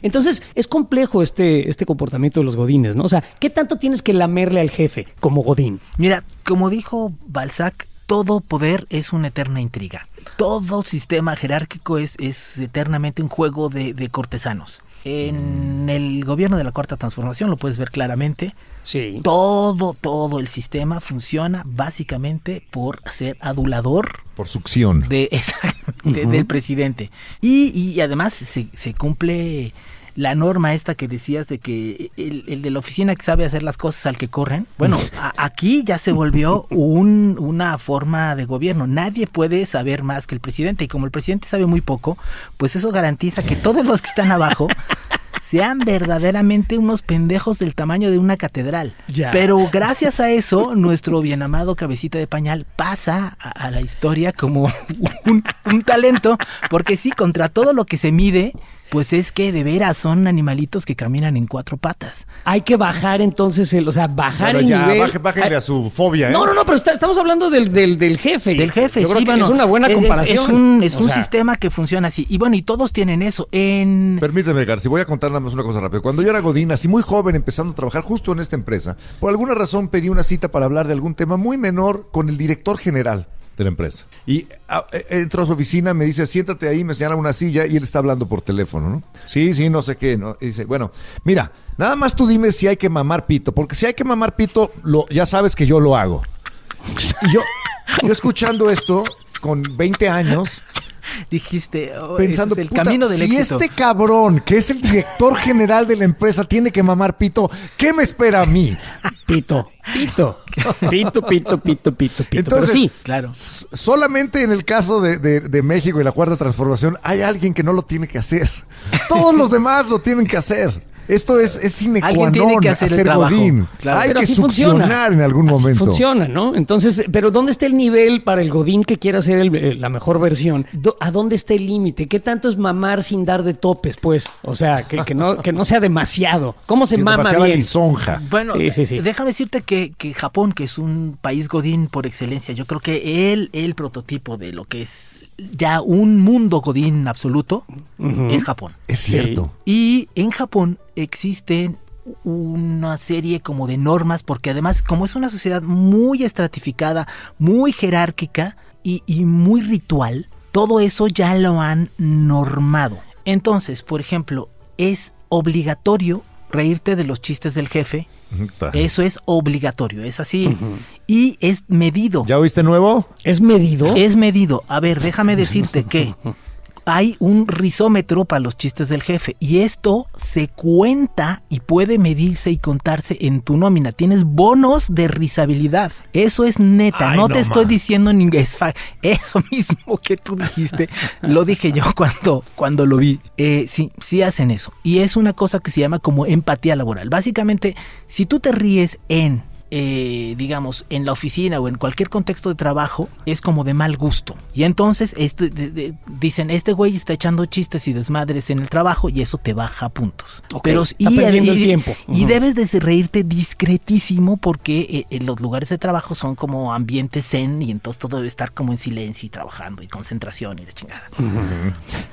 Entonces, es complejo este, este comportamiento de los godines, ¿no? O sea, ¿qué tanto tienes que lamerle al jefe como godín? Mira, como dijo Balzac, todo poder es una eterna intriga. Todo sistema jerárquico es, es eternamente un juego de, de cortesanos. En el gobierno de la Cuarta Transformación lo puedes ver claramente. Sí. Todo, todo el sistema funciona básicamente por ser adulador Por succión. de, exactamente, del presidente. Y, y además se, se cumple la norma esta que decías de que el, el de la oficina que sabe hacer las cosas al que corren. Bueno, a- aquí ya se volvió un, una forma de gobierno. Nadie puede saber más que el presidente. Y como el presidente sabe muy poco, pues eso garantiza que todos los que están abajo sean verdaderamente unos pendejos del tamaño de una catedral. Ya. Pero gracias a eso, nuestro bien amado cabecita de pañal pasa a, a la historia como un, un talento, porque sí, contra todo lo que se mide, Pues es que de veras son animalitos que caminan en cuatro patas. Hay que bajar entonces el, o sea, bajar Bueno, el ya, nivel. baje- bájenle Ay, a su fobia, ¿eh? No, no, no, pero está- estamos hablando del, del, del jefe. Del jefe, Yo creo sí, que bueno, es una buena es- comparación. Es, un, es un sea, sistema que funciona así. Y bueno, y todos tienen eso. En Permíteme, García, voy a contar nada más una cosa rápido. Cuando yo era Godín, así muy joven, empezando a trabajar justo en esta empresa, por alguna razón pedí una cita para hablar de algún tema muy menor con el director general de la empresa. Y ah, eh, entró a su oficina, me dice, siéntate ahí, me señala una silla y él está hablando por teléfono, ¿no? Sí, sí, no sé qué, ¿no? Y dice, bueno, mira, nada más tú dime si hay que mamar pito, porque si hay que mamar pito, lo, ya sabes que yo lo hago. Y yo, yo escuchando esto, con 20 años, dijiste, oh, pensando, es el "Puta, camino del si éxito. este cabrón, que es el director general de la empresa, tiene que mamar pito, ¿qué me espera a mí? Pito, pito, pito, pito, pito, pito, pito. Entonces, Pero sí, Claro. Solamente en el caso de, de- de México y la cuarta transformación hay alguien que no lo tiene que hacer. Todos los demás lo tienen que hacer. Esto es, es sine qua Alguien tiene non, que hacer el hacer godín. claro. Hay Pero que así succionar funciona. en algún Así momento. funciona, ¿no? Entonces, pero ¿dónde está el nivel para el Godín que quiera hacer el- eh, la mejor versión? ¿A dónde está el límite? ¿Qué tanto es mamar sin dar de topes, pues? O sea, que, que no, que no sea demasiado. ¿Cómo se Sin mama bien? lisonja. Bueno, Sí, sí, sí. déjame decirte que, que Japón, que es un país godín por excelencia, yo creo que él, el prototipo de lo que es ya un mundo godín absoluto, es Japón. Es cierto. Y en Japón existen una serie como de normas, porque además como es una sociedad muy estratificada, muy jerárquica y, y muy ritual, todo eso ya lo han normado. Entonces, por ejemplo, es obligatorio reírte de los chistes del jefe. Eso es obligatorio, es así. Y es medido. ¿Ya oíste nuevo? ¿Es medido? Es medido. A ver, déjame decirte que hay un risómetro para los chistes del jefe y esto se cuenta y puede medirse y contarse en tu nómina. Tienes bonos de risabilidad. Eso es neta. Ay, no, no te estoy diciendo ni es eso mismo que tú dijiste. lo dije yo cuando cuando lo vi. Eh, sí, sí hacen eso y es una cosa que se llama como empatía laboral. Básicamente, si tú te ríes en eh, digamos, en la oficina o en cualquier contexto de trabajo, es como de mal gusto. Y entonces de- de- dicen, este güey está echando chistes y desmadres en el trabajo y eso te baja puntos. Ok, Pero está perdiendo el tiempo. y debes de reírte discretísimo porque eh, en los lugares de trabajo son como ambientes zen y entonces todo debe estar como en silencio y trabajando y concentración y la chingada.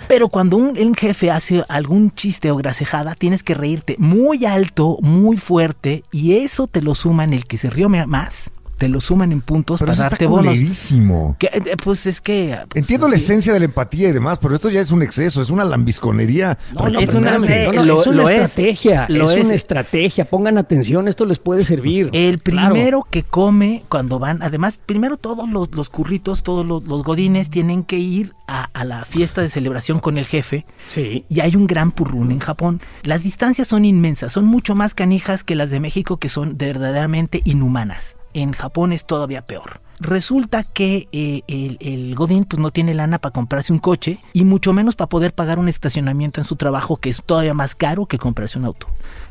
Pero cuando un, un jefe hace algún chiste o grasejada, tienes que reírte muy alto, muy fuerte, y eso te lo suman el que se rió más, te lo suman en puntos Pero para eso darte está bonos. Que, eh, pues es que. pues, Entiendo la sí. esencia de la empatía y demás, pero esto ya es un exceso, es una lambisconería. No, no, Es una- eh, no, no, lo- es una lo es. estrategia, Lo es, es. una estrategia. Pongan atención, esto les puede servir. El Claro. primero que come cuando van, además, primero todos los, los curritos, todos los, los godines tienen que ir a, a la fiesta de celebración con el jefe Sí. y hay un gran purrún en Japón. Las distancias son inmensas, son mucho más canijas que las de México que son verdaderamente inhumanas. En Japón es todavía peor. Resulta que eh, el, el Godín pues, no tiene lana para comprarse un coche y mucho menos para poder pagar un estacionamiento en su trabajo que es todavía más caro que comprarse un auto.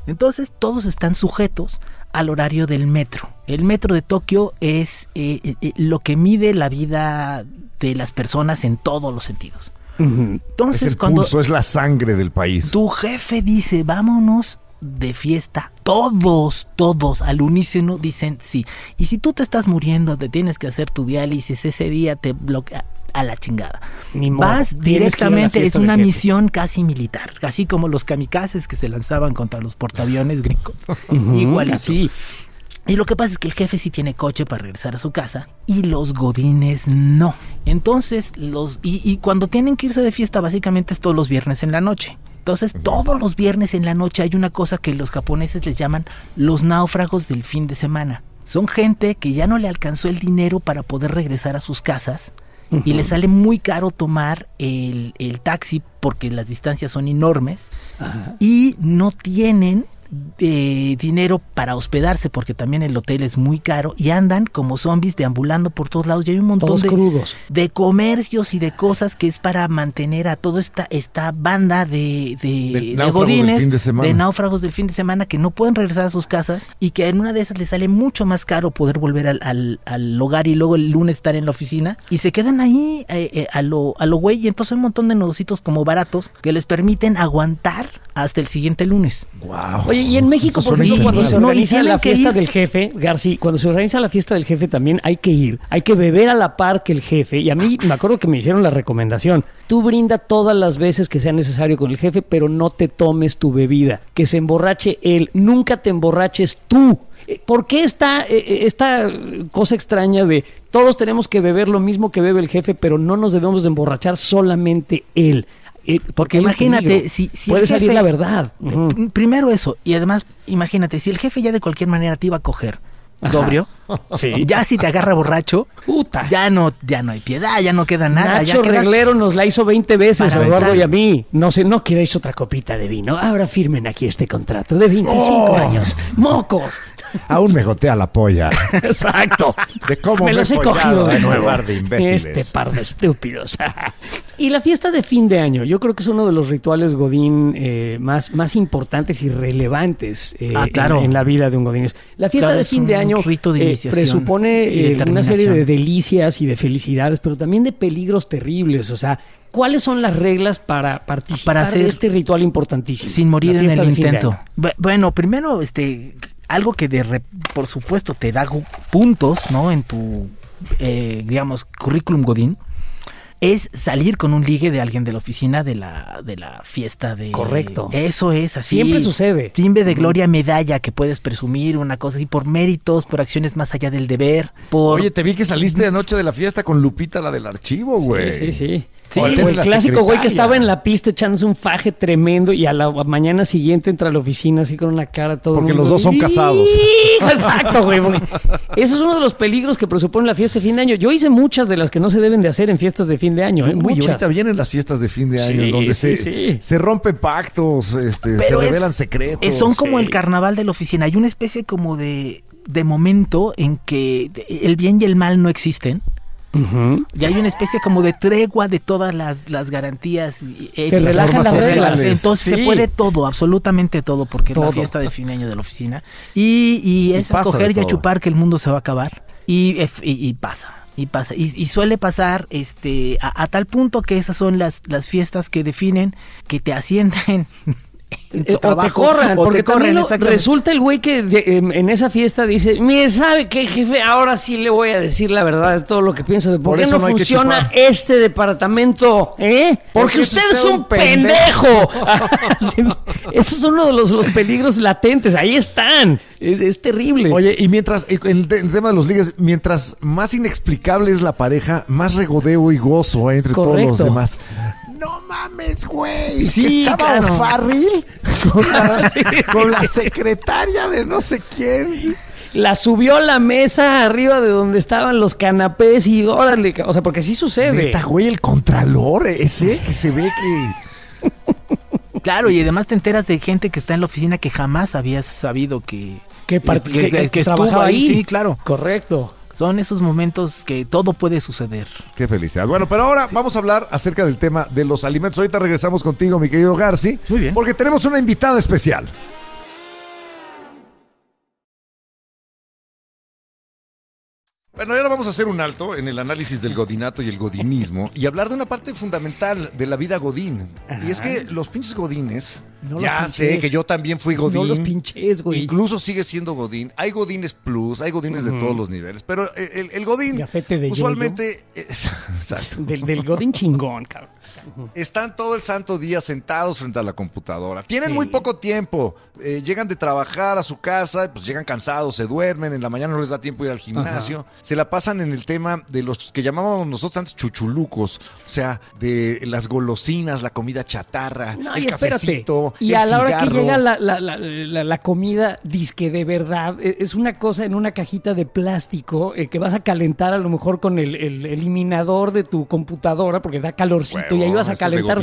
Entonces todos están sujetos al horario del metro. El metro de Tokio es eh, eh, lo que mide la vida de las personas en todos los sentidos. Entonces el cuando pulso, es la sangre del país. tu jefe dice, vámonos de fiesta, todos, todos al unísono dicen sí. Y si tú te estás muriendo, te tienes que hacer tu diálisis, ese día te bloquea a la chingada. Ni modo, Vas directamente, es una misión casi militar, así como los kamikazes que se lanzaban contra los portaaviones gringos. Ujú, Igualito. así. Y lo que pasa es que el jefe sí tiene coche para regresar a su casa y los godines no. Entonces, los y, y cuando tienen que irse de fiesta, básicamente es todos los viernes en la noche. Entonces, todos los viernes en la noche hay una cosa que los japoneses les llaman los náufragos del fin de semana. Son gente que ya no le alcanzó el dinero para poder regresar a sus casas y les sale muy caro tomar el, el taxi porque las distancias son enormes y no tienen eh, dinero para hospedarse porque también el hotel es muy caro y andan como zombies deambulando por todos lados y hay un montón Todos de, crudos. de comercios y de cosas que es para mantener a toda esta, esta banda de, de, De de náufragos godines, del fin de semana. náufragos del fin de semana que no pueden regresar a sus casas y que en una de esas les sale mucho más caro poder volver al, al- al hogar y luego el lunes estar en la oficina y se quedan ahí eh, eh, a lo a lo güey y entonces hay un montón de negocios como baratos que les permiten aguantar hasta el siguiente lunes. Wow. Oye, y en México, por ejemplo, cuando se. No, organiza la fiesta ir. del jefe, García, cuando se organiza la fiesta del jefe también hay que ir, hay que beber a la par que el jefe. Y a mí me acuerdo que me hicieron la recomendación, tú brinda todas las veces que sea necesario con el jefe, pero no te tomes tu bebida, que se emborrache él, nunca te emborraches tú. Eh, ¿Por qué esta, eh, eh, esta cosa extraña de todos tenemos que beber lo mismo que bebe el jefe, pero no nos debemos de emborrachar solamente él? Eh, Porque imagínate, si, si puede salir la verdad. P- Primero eso, y además, imagínate, si el jefe ya de cualquier manera te iba a coger sobrio, Sí. ya si te agarra borracho, Puta. ya no, ya no hay piedad, ya no queda nada. Nacho ya quedas- Reglero nos la hizo 20 veces, Para Eduardo entrar. y a mí. No sé, no queréis otra copita de vino. Ahora firmen aquí este contrato de 25 Oh. años. ¡Mocos! Aún me gotea la polla. Exacto. De cómo me me los he cogido a de este nuevo. par de imbéciles. Este par de estúpidos. Y la fiesta de fin de año, yo creo que es uno de los rituales Godín eh, más, más importantes y relevantes eh, Ah, claro. en, en la vida de un Godín. La fiesta Claro, de fin de año rito de eh, presupone eh, una serie de delicias y de felicidades, pero también de peligros terribles. O sea, ¿cuáles son las reglas para participar Para hacer- de este ritual importantísimo? sin morir en el intento. Bueno, primero, este, algo que de re- por supuesto te da puntos, ¿no? En tu, eh, digamos, currículum godín, es salir con un ligue de alguien de la oficina de la, de la fiesta de... Correcto. Eso es así. Siempre sucede. Timbre de gloria, medalla que puedes presumir, una cosa así, por méritos, por acciones más allá del deber, por... Oye, te vi que saliste anoche de la fiesta con Lupita, la del archivo, güey. Sí, sí, sí. Sí. o el, clásico güey que estaba en la pista echándose un faje tremendo y a la mañana siguiente entra a la oficina así con una cara todo. Porque mundo, los dos son casados. Exacto, güey. Ese es uno de los peligros que presupone la fiesta de fin de año. Yo hice muchas de las que no se deben de hacer en fiestas de fin de año. ¿eh? Muchas. ahorita vienen las fiestas de fin de año Sí, donde sí, se, sí. se rompen pactos, este, se es- revelan secretos. Son como Sí. el carnaval de la oficina. Hay una especie como de, de momento en que el bien y el mal no existen. Ujú. Y hay una especie como de tregua de todas las, las garantías. y éticas, relajan las reglas. Entonces Sí. se puede todo, absolutamente todo, porque es Todo. la fiesta de fin de año de la oficina. Y, y es a de coger y a chupar que el mundo se va a acabar. Y, y, y pasa. Y pasa. Y, y suele pasar este a, a tal punto que esas son las, las fiestas que definen que te ascienden. Eh, o te corran, o te porque corren, también lo- exactamente. resulta el güey que de- em, en esa fiesta dice, mire, ¿sabe qué, jefe? Ahora sí le voy a decir la verdad de todo lo que pienso de por, Por qué eso no, funciona este departamento, ¿eh? Porque, Porque usted usted es un pendejo. Sí, Eso es uno de los, los peligros latentes, ahí están. Es, es terrible. Oye, y mientras, el, el tema de los ligues, mientras más inexplicable es la pareja, más regodeo y gozo hay entre todos los demás. Mames, güey. Sí, que estaba claro. O'Farrill con, la, con la secretaria de no sé quién. la subió a la mesa arriba de donde estaban los canapés y órale, o sea, porque sí sucede. Neta, güey, el contralor, ese que se ve que. Claro, y además te enteras de gente que está en la oficina que jamás habías sabido que, que, part- que- que- que trabajaba estuvo ahí. Sí, claro. Correcto. Son esos momentos que todo puede suceder. Qué felicidad. Bueno, pero ahora vamos a hablar acerca del tema de los alimentos. Ahorita regresamos contigo, mi querido Garci. Muy bien. Porque tenemos una invitada especial. Bueno, ahora vamos a hacer un alto en el análisis del godinato y el godinismo y hablar de una parte fundamental de la vida godín. Y es que los pinches godines, No ya pinches. sé que yo también fui godín. No los pinches, güey. Incluso sigue siendo godín. Hay godines plus, hay godines de todos los niveles, pero el, el- el godín de usualmente... es- exacto. Del, del Godín chingón, cabrón. Están todo el santo día sentados frente a la computadora. Tienen Sí. muy poco tiempo. Eh, llegan de trabajar a su casa, pues llegan cansados, se duermen, en la mañana no les da tiempo ir al gimnasio. Se la pasan en el tema de los que llamábamos nosotros antes chuchulucos, o sea, de las golosinas, la comida chatarra, No, el y espérate. cafecito, Y el a la hora que llega la, la- la- la- comida, disque de verdad, e- es una cosa en una cajita de plástico eh, que vas a calentar a lo mejor con el, el eliminador de tu computadora porque da calorcito y ahí ibas a calentar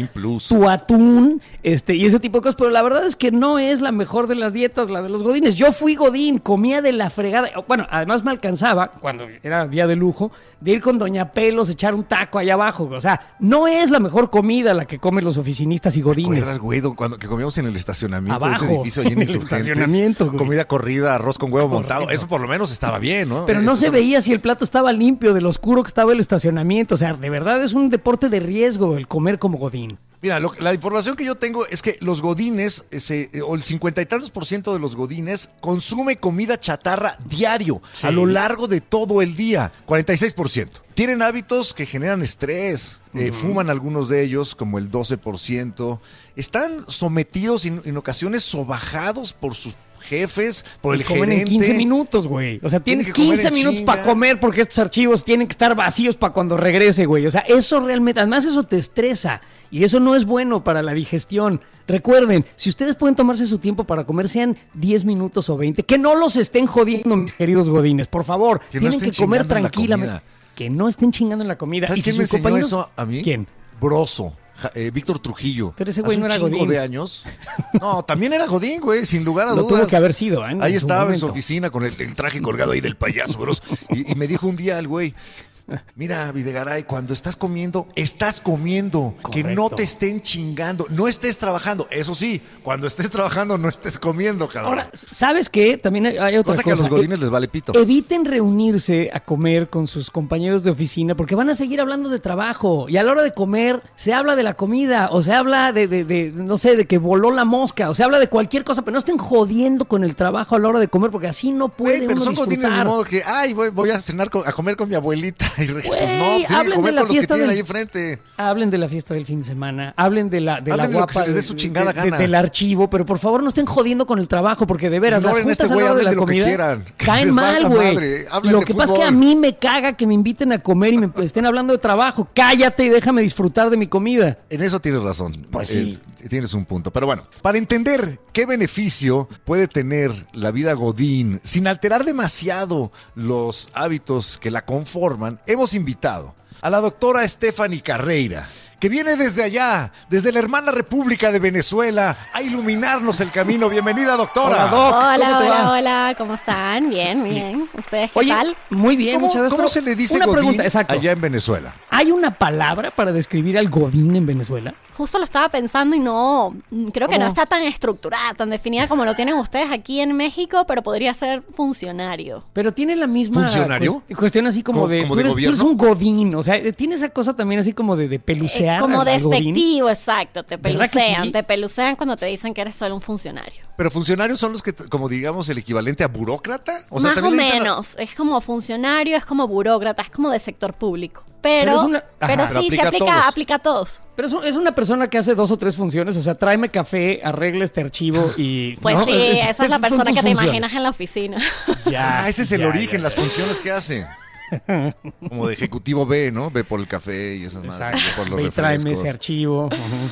tu atún, este, y ese tipo de cosas, pero la verdad es que no es la mejor de las dietas, la de los godines. Yo fui godín, comía de la fregada. Bueno, además me alcanzaba, cuando era día de lujo, de ir con Doña Pelos, echar un taco allá abajo. O sea, no es la mejor comida la que comen los oficinistas y godines. ¿Recuerdas, güey, cuando que comíamos en el estacionamiento de ese Abajo, edificio allí en en el estacionamiento, güey. Comida corrida, arroz con huevo montado. Eso por lo menos estaba bien, ¿no? Pero no Eso se veía si el plato estaba limpio, de lo oscuro que estaba el estacionamiento. O sea, de verdad es un deporte de riesgo el comer como godín. Mira, lo- la información que yo tengo es que los godines, ese, o el cincuenta y tantos por ciento de los godines, consume comida chatarra diario, a lo largo de todo el día. 46 por ciento. Tienen hábitos que generan estrés. eh, fuman algunos de ellos, como el 12 por ciento. Están sometidos en, en ocasiones sobajados por sus jefes, por el Y comen gerente. en 15 minutos, güey. O sea, tienes que comer 15 en minutos para comer porque estos archivos tienen que estar vacíos para cuando regrese, güey. O sea, eso realmente, además eso te estresa y eso no es bueno para la digestión. Recuerden, si ustedes pueden tomarse su tiempo para comer, sean 10 minutos o 20, que no los estén jodiendo, mis queridos godines, por favor. Que tienen que comer tranquilamente. Que no estén chingando en la comida. ¿Sabes Y si quién me enseñó eso a mí? ¿Quién? Broso. Eh, Víctor Trujillo. Pero ese güey Hace no un era Godín. de años. No, también era Godín, güey, sin lugar a Lo dudas. tuvo que haber sido, ¿eh? en Ahí su estaba en su momento. oficina con el, el traje colgado ahí del payaso, bros. Y, y me dijo un día el güey, mira, Videgaray, cuando estás comiendo, estás comiendo. Que no te estén chingando. No estés trabajando. Eso sí, cuando estés trabajando, no estés comiendo, cabrón. Ahora, ¿sabes qué? También hay- hay otra Cosa que a los godines les vale pito. Eviten reunirse a comer con sus compañeros de oficina porque van a seguir hablando de trabajo. Y a la hora de comer se habla de la comida o se habla de, de- de, no sé, de que voló la mosca o se habla de cualquier cosa, pero no estén jodiendo con el trabajo a la hora de comer porque así no puede Güey, pero uno son godines de disfrutar. modo que, ay, voy, voy a cenar, con- a comer con mi abuelita. Pues no, tienen que hablen comer de la con los que tienen del- ahí enfrente. Hablen de la fiesta del fin de semana, hablen de la, de la Hablen de lo que guapa se les dé de- su chingada de- gana. del archivo, pero por favor no estén jodiendo con el trabajo porque de veras las a este juntas a la hora de la de lo que comida caen mal, güey. Lo que pasa es que a mí me caga que me inviten a comer y me estén hablando de trabajo. Cállate y déjame disfrutar de mi comida. En eso tienes razón. Pues sí. Eh, tienes un punto. Pero bueno, para entender qué beneficio puede tener la vida Godín sin alterar demasiado los hábitos que la conforman, hemos invitado a la doctora Stephanie Carreira, que viene desde allá, desde la hermana República de Venezuela, a iluminarnos el camino. Bienvenida, doctora. Hola, Doc. ¿Cómo Hola, hola, ¿cómo están? Bien, bien. ¿Ustedes qué Oye, tal? muy bien, ¿Cómo, muchas gracias. cómo pero se le dice Una Godín pregunta, exacto. allá en Venezuela? ¿Hay una palabra para describir al Godín en Venezuela? Justo lo estaba pensando y no, creo que ¿Cómo? no está tan estructurada, tan definida como lo tienen ustedes aquí en México, pero podría ser funcionario. Pero tiene la misma ¿Funcionario? cuest- cuestión así como ¿Como- de, como tú, de eres, tú eres un godín, o sea, tiene esa cosa también así como de, de Eh, pelucear como al- al godín. despectivo, exacto. Te ¿Verdad que pelucean, sí? te pelucean cuando te dicen que eres solo un funcionario. Pero funcionarios son los que, como digamos, el equivalente a burócrata. O sea, Más o a- menos. Es como funcionario, es como burócrata, es como de sector público. Pero, Pero pero, es una- Ajá. Pero sí, aplica se a aplica, todos. aplica a todos. Pero es, un- es una persona que hace dos o tres funciones, o sea, tráeme café, arregla este archivo y... Pues ¿no? sí, Es- esa es la persona que te imaginas en la oficina. Ya, Ah, ese es el ya, origen, ya, las funciones que hace. Como de ejecutivo B, ¿no? Ve por el café y esas madres, por los Ve y tráeme ese archivo.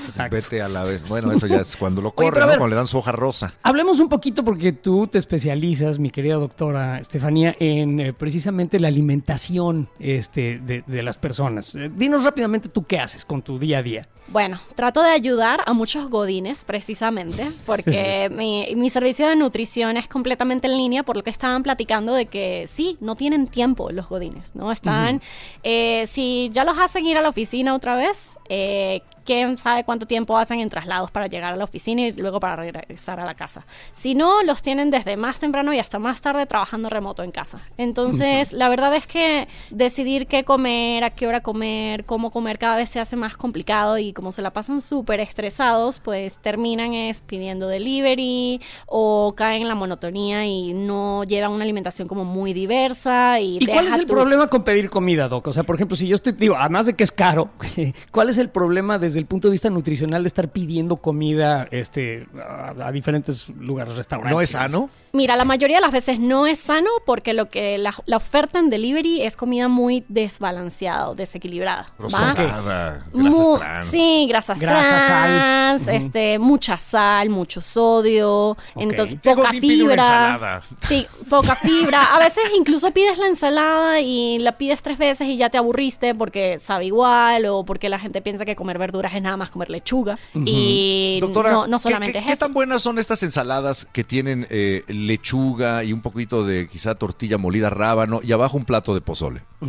Exacto. Vete a la vez. Bueno, eso ya es cuando lo corren, a ¿no? ver. Cuando le dan su hoja rosa. Hablemos un poquito porque tú te especializas, mi querida doctora Estefanía, en eh, precisamente la alimentación este, de, de las personas. Eh, dinos rápidamente tú qué haces con tu día a día. Bueno, trato de ayudar a muchos godines precisamente porque mi, mi servicio de nutrición es completamente en línea por lo que estaban platicando de que sí, no tienen tiempo los godines, ¿no? Están, eh, si ya los hacen ir a la oficina otra vez, eh, quién sabe cuánto tiempo hacen en traslados para llegar a la oficina y luego para regresar a la casa. Si no, los tienen desde más temprano y hasta más tarde trabajando remoto en casa. Entonces, la verdad es que decidir qué comer, a qué hora comer, cómo comer cada vez se hace más complicado y como se la pasan súper estresados, pues terminan es pidiendo delivery o caen en la monotonía y no llevan una alimentación como muy diversa. ¿Y, ¿Y cuál es el tu- problema con pedir comida, Doc? O sea, por ejemplo, si yo estoy, digo, además de que es caro, ¿cuál es el problema desde el punto de vista nutricional de estar pidiendo comida este, a, a diferentes lugares, restaurantes? ¿No es sano? Mira, la mayoría de las veces no es sano porque lo que la, la oferta en delivery es comida muy desbalanceada, desequilibrada. ¿va? Grasas Mu- trans. Sí, grasas Grasa, sal. trans, Ujú. este, mucha sal, mucho sodio, entonces ¿Qué poca fibra. ensalada? Sí, poca fibra. A veces incluso pides la ensalada y la pides tres veces y ya te aburriste porque sabe igual o porque la gente piensa que comer verdura horas es nada más comer lechuga. Y Doctora, no, no ¿qué- solamente qué, es qué eso. tan buenas son estas ensaladas que tienen eh, lechuga y un poquito de quizá tortilla molida rábano y abajo un plato de pozole?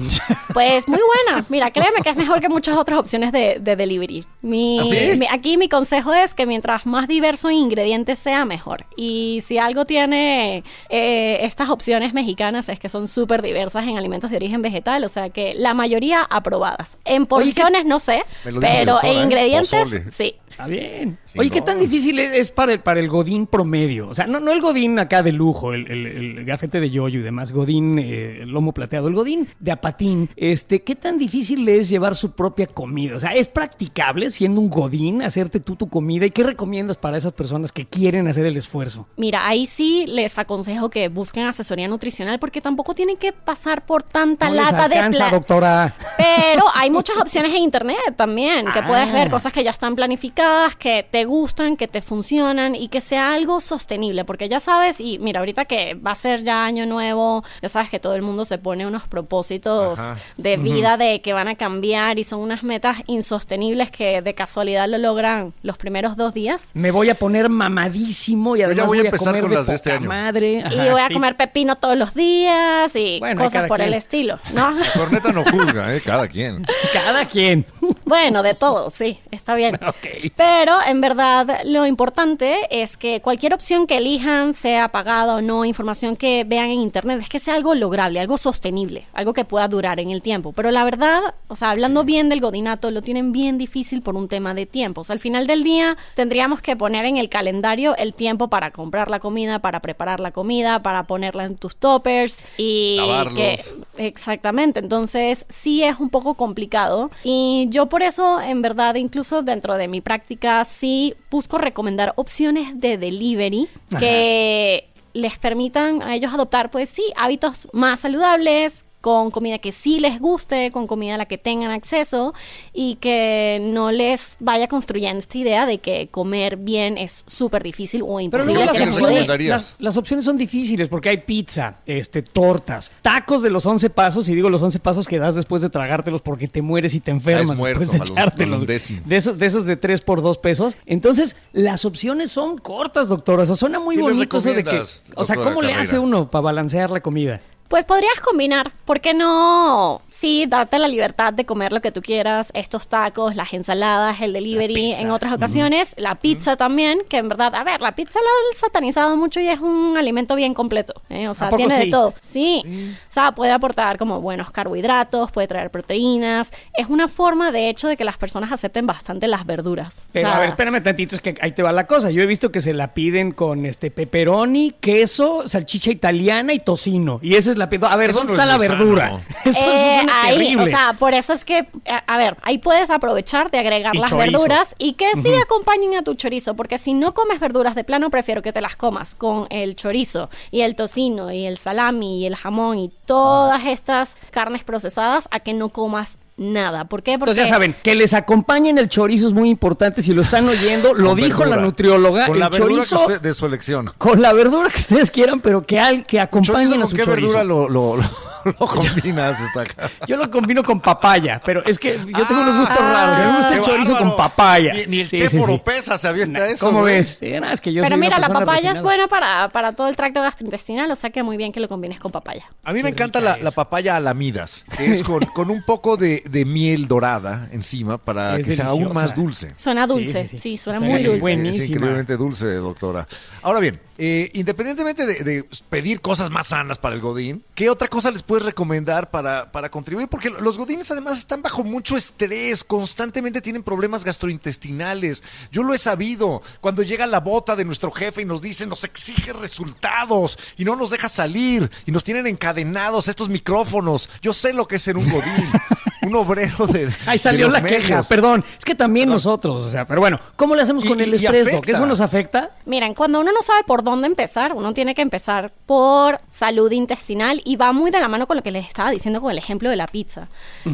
Pues muy buena. Mira, créeme que es mejor que muchas otras opciones de, de delivery. Mi, ¿Ah, sí? mi- aquí mi consejo es que mientras más diverso en ingredientes sea, mejor. Y si algo tiene eh, estas opciones mexicanas es que son súper diversas en alimentos de origen vegetal, o sea que la mayoría aprobadas. En porciones no sé, pero doctora, en ¿eh? ingredientes sí. Está bien. Sí, Oye, ¿qué tan difícil es, para, el, para el Godín promedio? O sea, no, no el Godín acá de lujo, el, el- el gafete de yoyo y demás, Godín eh, el lomo plateado, el Godín de apatín. Este, ¿Qué tan difícil es llevar su propia comida? O sea, ¿es practicable siendo un Godín hacerte tú tu comida? ¿Y qué recomiendas para esas personas que quieren hacer el esfuerzo? Mira, ahí sí les aconsejo que busquen asesoría nutricional porque tampoco tienen que pasar por tanta No les lata de alcanza, pla- doctora. Pero hay muchas opciones en internet también, que puedes Ah. ver cosas que ya están planificadas, que te gustan, que te funcionan y que sea algo sostenible, porque ya sabes, y mira, ahorita que va a ser ya año nuevo, ya sabes que todo el mundo se pone unos propósitos Ajá. de vida de que van a cambiar y son unas metas insostenibles que de casualidad lo logran los primeros dos días. Me voy a poner mamadísimo y además voy a voy a empezar comer con de las de este año. madre. y voy a sí. comer pepino todos los días y Bueno, cosas cada por quien. el estilo, ¿no? Corneta no juzga, ¿eh? Cada quien. Cada quien. Bueno, de todo, sí, está bien. Ok. Pero en verdad lo importante es que cualquier opción que elijan, sea pagada o no, información que vean en internet, es que sea algo lograble, algo sostenible, algo que pueda durar en el tiempo. Pero la verdad, o sea, hablando bien del godinato, lo tienen bien difícil por un tema de tiempo. O sea, al final del día tendríamos que poner en el calendario el tiempo para comprar la comida, para preparar la comida, para ponerla en tus toppers y Lavarlos. que Exactamente, entonces sí es un poco complicado y yo por eso en verdad incluso dentro de mi práctica sí busco recomendar opciones de delivery que les permitan a ellos adoptar pues sí hábitos más saludables con comida que sí les guste, con comida a la que tengan acceso y que no les vaya construyendo esta idea de que comer bien es súper difícil o Pero imposible luego las opciones- las, las opciones son difíciles porque hay pizza, este, tortas, tacos de los 11 pasos, y digo los 11 pasos que das después de tragártelos porque te mueres y te enfermas muerto, después de echártelos. De esos, de esos de 3 por 2 pesos. Entonces, las opciones son cortas, doctor. O sea, suena muy ¿Qué les bonito eso de que... O sea, ¿cómo le hace uno para balancear la comida? Pues podrías combinar, ¿por qué no? Sí, darte la libertad de comer lo que tú quieras, estos tacos, las ensaladas, el delivery en otras ocasiones, la pizza también, que en verdad, a ver, la pizza la han satanizado mucho y es un alimento bien completo, ¿eh? o sea, ¿A poco tiene sí? de todo. Sí, o sea, puede aportar como buenos carbohidratos, puede traer proteínas, es una forma de hecho de que las personas acepten bastante las verduras. O Pero sea, a ver, espérame tantito, es que ahí te va la cosa. Yo he visto que se la piden con este pepperoni, queso, salchicha italiana y tocino. Y esa es la A ver, Eso ¿dónde no está es la verdura? eso Eh, suena ahí, terrible. o sea, por eso es que, a, a ver, ahí puedes aprovechar de agregar Y las chorizo. verduras y que sí acompañen a tu chorizo, porque si no comes verduras de plano, prefiero que te las comas con el chorizo y el tocino y el salami y el jamón y todas Ah. estas carnes procesadas a que no comas nada. ¿Por qué? Porque Entonces ya saben, que les acompañen el chorizo es muy importante. Si lo están oyendo, lo dijo la nutrióloga. Con el la verdura chorizo que usted- de su elección. con la verdura que ustedes quieran, pero que al que acompañen ¿Chorizo a con su qué chorizo. verdura lo, lo, lo, lo combinas? Está acá? Yo lo combino con papaya, pero es que yo tengo unos gustos Ah, raros. A mí me gusta el ¡Qué chorizo bárbaro! con papaya. Ni, ni el Sí, chef sí, se avienta eso. ¿Cómo güey. ves? Sí, no, es que yo Pero mira, la papaya es buena para, para todo el tracto gastrointestinal, o sea que muy bien que lo combines con papaya. A mí me encanta la, papaya alamidas, que es con, con un poco de, de miel dorada encima para Es que sea aún más dulce. Suena dulce, sí, sí, sí. suena O sea, muy es dulce. buena. Es Buenísima. increíblemente dulce, doctora. Ahora bien, eh, independientemente de, de pedir cosas más sanas para el Godín, ¿qué otra cosa les puedes recomendar para, para contribuir? Porque los Godines además están bajo mucho estrés, constantemente tienen problemas gastrointestinales. Yo lo he sabido. Cuando llega la bota de nuestro jefe y nos dice, nos exige resultados y no nos deja salir y nos tienen encadenados estos micrófonos. Yo sé lo que es ser un Godín, un obrero de. Ahí salió de la los queja, medios. perdón. Es que también nosotros, o sea, pero bueno, ¿cómo le hacemos Y- con el y- estrés, Doc? afecta. ¿Eso nos afecta? Miren, cuando uno no sabe por dónde empezar, uno tiene que empezar por salud intestinal y va muy de la mano con lo que les estaba diciendo con el ejemplo de la pizza.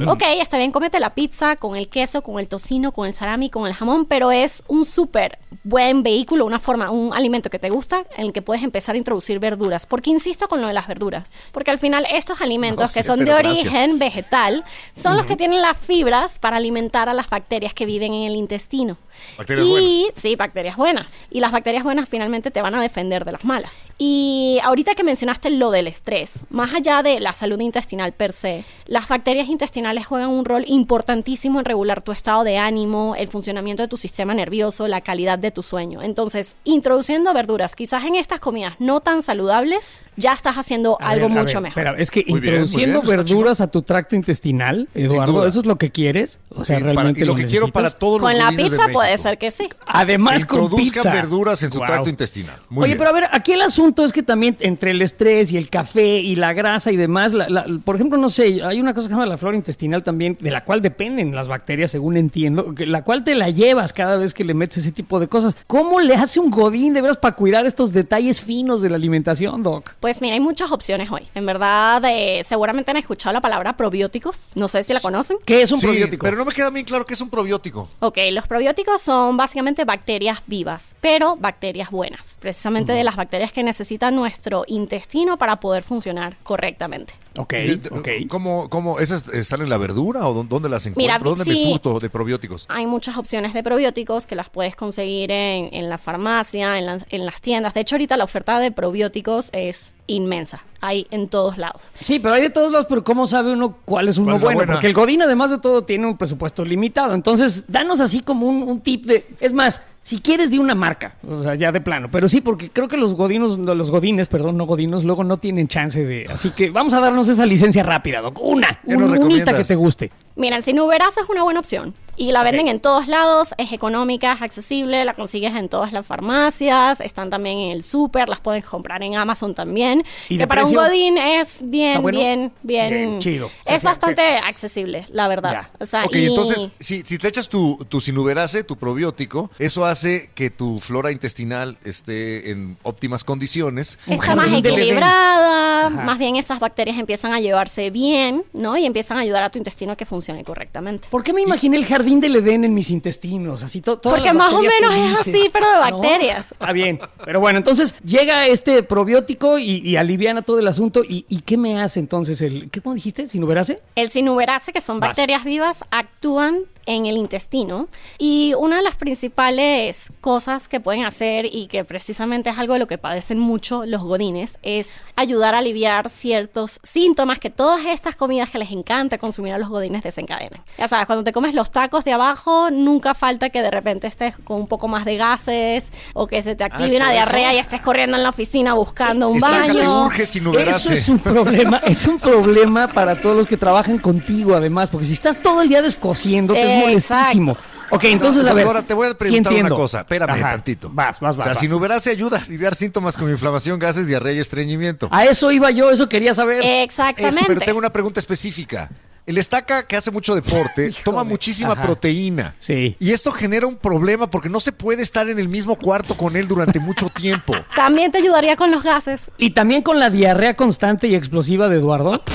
Ok, está bien, cómete la pizza con el queso, con el tocino, con el salami, con el jamón, pero es un súper buen vehículo, una forma, un alimento que te gusta en el que puedes empezar a introducir verduras. Porque insisto con lo de las verduras, porque al final estos alimentos No que son de gracias. origen vegetal son los los que tienen las fibras para alimentar a las bacterias que viven en el intestino. Bacterias y, buenas. Sí, bacterias buenas. Y las bacterias buenas finalmente te van a defender de las malas. Y ahorita que mencionaste lo del estrés, más allá de la salud intestinal per se, las bacterias intestinales juegan un rol importantísimo en regular tu estado de ánimo, el funcionamiento de tu sistema nervioso, la calidad de tu sueño. Entonces, introduciendo verduras, quizás en estas comidas no tan saludables, ya estás haciendo A algo ver, mucho ver, mejor. espera, es que Muy bien, introduciendo bien, está verduras a tu tracto intestinal, Eduardo. ¿eso es lo que quieres? O sea, Sí, para- realmente y lo que quiero necesitas? para todos los Con la godines de pizza puede ser que sí. Además, con Introduzcan pizza. verduras en su Guau. tracto intestinal. Muy Oye, bien. pero a ver, aquí el asunto es que también entre el estrés y el café y la grasa y demás, la- la- por ejemplo, no sé, hay una cosa que se llama la flora intestinal también, de la cual dependen las bacterias, según entiendo, que- la cual te la llevas cada vez que le metes ese tipo de cosas. ¿Cómo le hace un godín de veras para cuidar estos detalles finos de la alimentación, Doc? Pues mira, hay muchas opciones hoy. En verdad, eh, seguramente han escuchado la palabra probióticos. No sé si la conocen. ¿Qué es un Sí, probiótico? pero no me queda bien claro que es un probiótico. Ok, los probióticos son básicamente bacterias vivas, pero bacterias buenas, precisamente de las bacterias que necesita nuestro intestino para poder funcionar correctamente. Ok, ok. ¿Cómo, cómo esas están en la verdura o dó- dónde las encuentro? Mira, ¿Dónde me surto de probióticos? Hay muchas opciones de probióticos que las puedes conseguir en, en la farmacia, en, la- en las tiendas. De hecho, ahorita la oferta de probióticos es inmensa. Hay en todos lados. Sí, pero hay de todos lados, pero ¿cómo sabe uno cuál es uno ¿Cuál es la bueno? Porque el Godín, además de todo, tiene un presupuesto limitado. Entonces, danos así como un, un tip de. Es más, si quieres de una marca, o sea, ya de plano. Pero sí, porque creo que los godinos, no, los godines, perdón, no godinos, luego no tienen chance de. Así que vamos a darnos esa licencia rápida, Doc. Una, ¿Qué nos un- unita que te guste. Miren, Sinuberasa es una buena opción. Y la venden en todos lados, es económica, es accesible, la consigues en todas las farmacias, están también en el súper, las puedes comprar en Amazon también. ¿Y que para precio? un godín es bien, ¿Está bueno? bien, bien, Bien, chido. Sí, Es sí, bastante accesible, la verdad. O sea, Ok, y- entonces, si, si te echas tu, tu sinuberase, tu probiótico, eso hace que tu flora intestinal esté en óptimas condiciones. Está más equilibrada, más bien esas bacterias empiezan a llevarse bien, ¿no? Y empiezan a ayudar a tu intestino a que funcione correctamente. ¿Por qué me imaginé el jardín del Edén en mis intestinos? Así to- todas Porque las más o menos es así, pero de ¿No? bacterias. Está bien. Pero bueno, entonces llega este probiótico y, y aliviana todo el asunto. ¿Y, y qué me hace entonces el. ¿Qué cómo dijiste? ¿Sinuberase? El sinuberase, que son Vas. bacterias vivas, actúan en el intestino y una de las principales cosas que pueden hacer y que precisamente es algo de lo que padecen mucho los godines es ayudar a aliviar ciertos síntomas que todas estas comidas que les encanta consumir a los godines desencadenan. Ya sabes, cuando te comes los tacos de abajo, nunca falta que de repente estés con un poco más de gases o que se te active Ah, ¿es una diarrea eso? y estés corriendo en la oficina buscando un baño. Eso es un problema, es un problema para todos los que trabajan contigo, además, porque si estás todo el día descosiendo, te es Exacto. molestísimo. Ok, entonces, No, a ver. doctora, te voy a sí preguntar una cosa. Espérame Ajá. tantito. Vas, vas, vas. O sea, vas. sinuberase ayuda a aliviar síntomas como inflamación, gases, diarrea y estreñimiento. A eso iba yo, eso quería saber. Exactamente. Eso, pero tengo una pregunta específica. El estaca que hace mucho deporte toma muchísima Ajá. proteína. Sí. Y esto genera un problema porque no se puede estar en el mismo cuarto con él durante mucho tiempo. También te ayudaría con los gases. Y también con la diarrea constante y explosiva de Eduardo.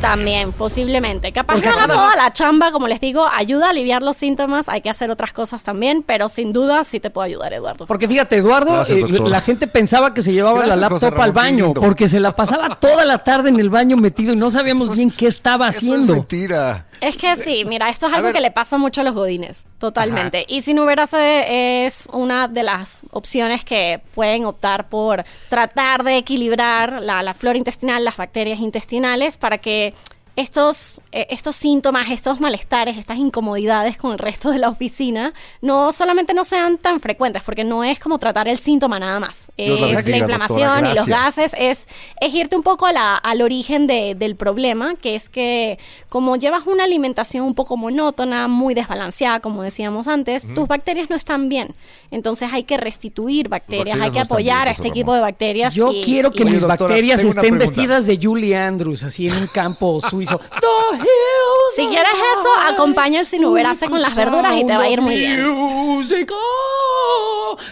También, posiblemente. Capaz Porque no haga toda la chamba, como les digo, ayuda a aliviar los síntomas, hay que hacer otras cosas también, pero sin duda sí te puedo ayudar, Eduardo. Porque fíjate, Eduardo, Gracias, eh, la gente pensaba que se llevaba Gracias, la laptop al baño, porque se la pasaba toda la tarde en el baño metido y no sabíamos Eso es- bien qué estaba Eso haciendo. es mentira. Es que sí, mira, esto es algo ver. que le pasa mucho a los godines, totalmente. Y sinuberase es una de las opciones que pueden optar por tratar de equilibrar la, la flora intestinal, las bacterias intestinales, para que estos, eh, estos síntomas, estos malestares, estas incomodidades con el resto de la oficina, no solamente no sean tan frecuentes, porque no es como tratar el síntoma nada más. La es la bendiga, inflamación y los gases es, es irte un poco a la- al origen de- del problema, que es que como llevas una alimentación un poco monótona, muy desbalanceada, como decíamos antes, tus bacterias no están bien. Entonces hay que restituir bacterias, bacterias hay que no apoyar bien, a este José equipo Ramón. de bacterias. Yo y- quiero que y- mis doctora, bacterias estén vestidas de Julie Andrews, así en un campo suizo. The hills Si quieres eso, acompaña el sinuberase con las verduras y te va a ir muy bien. Oh.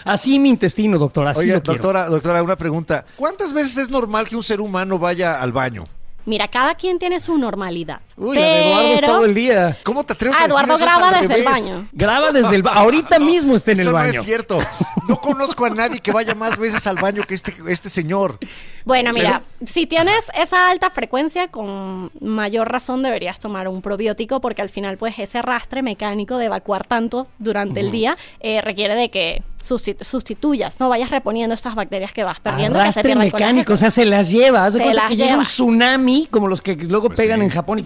Así mi intestino, doctor, así Oye, lo quiero. doctora, doctora, una pregunta. ¿Cuántas veces es normal que un ser humano vaya al baño? Mira, cada quien tiene su normalidad. Uy, la de Eduardo es todo el día. ¿Cómo te atreves Ah, a decir Eduardo eso? Es graba al desde el revés. baño. Graba desde el baño. Ahorita mismo está en el Eso baño. no es cierto. No conozco a nadie que vaya más veces al baño que este, este señor. Bueno, mira, si tienes esa alta frecuencia, con mayor razón deberías tomar un probiótico porque al final, pues ese arrastre mecánico de evacuar tanto durante el día eh, requiere de que susti- sustituyas, no vayas reponiendo estas bacterias que vas perdiendo. que se Arrastre con mecánico, o sea, se las lleva. Haz de Se cuenta las que llega un lleva. tsunami, como los que luego pegan sí. en Japón y,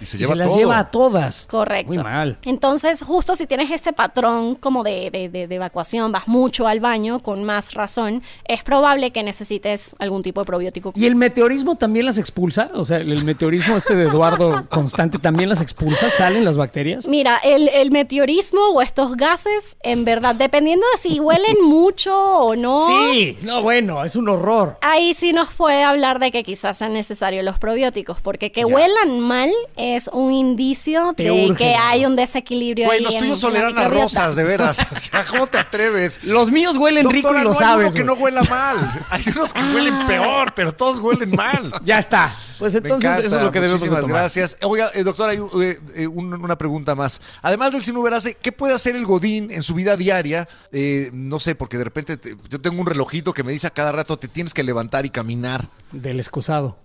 Y se y lleva se las todo. lleva a todas. Correcto. Muy mal. Entonces, justo si tienes este patrón como de, de- de- de evacuación, vas mucho al baño, con más razón, es probable que necesites algún tipo de probiótico. ¿Y el meteorismo también las expulsa? O sea, el meteorismo este de Eduardo Constante también las expulsa, salen las bacterias. Mira, el, el meteorismo o estos gases, en verdad, dependiendo de si huelen mucho o no, Sí, no, bueno, es un horror. ahí sí nos puede hablar de que quizás sean necesarios los probióticos, porque que huelan mal es un indicio Te de urge, que ¿no? hay un desequilibrio Güey, ahí los en- tuyos la olerán a microbiota. rosas, de veras. O sea, ¿cómo te atreves? Los míos huelen rico Doctora, y lo no hay sabes. que no güey. huela mal. Hay unos que huelen peor, pero todos huelen mal. Ya está. Pues Me entonces encanta, eso es lo que debemos de Muchísimas tomar. gracias. Oiga, eh, doctora, hay un- eh, eh, un- una pregunta más. Además del sinuberase, ¿qué puede hacer el Godín en su vida diaria? Eh, no sé, porque de repente te- yo tengo un relojito que me dice a cada rato te tienes que levantar y caminar. Del excusado.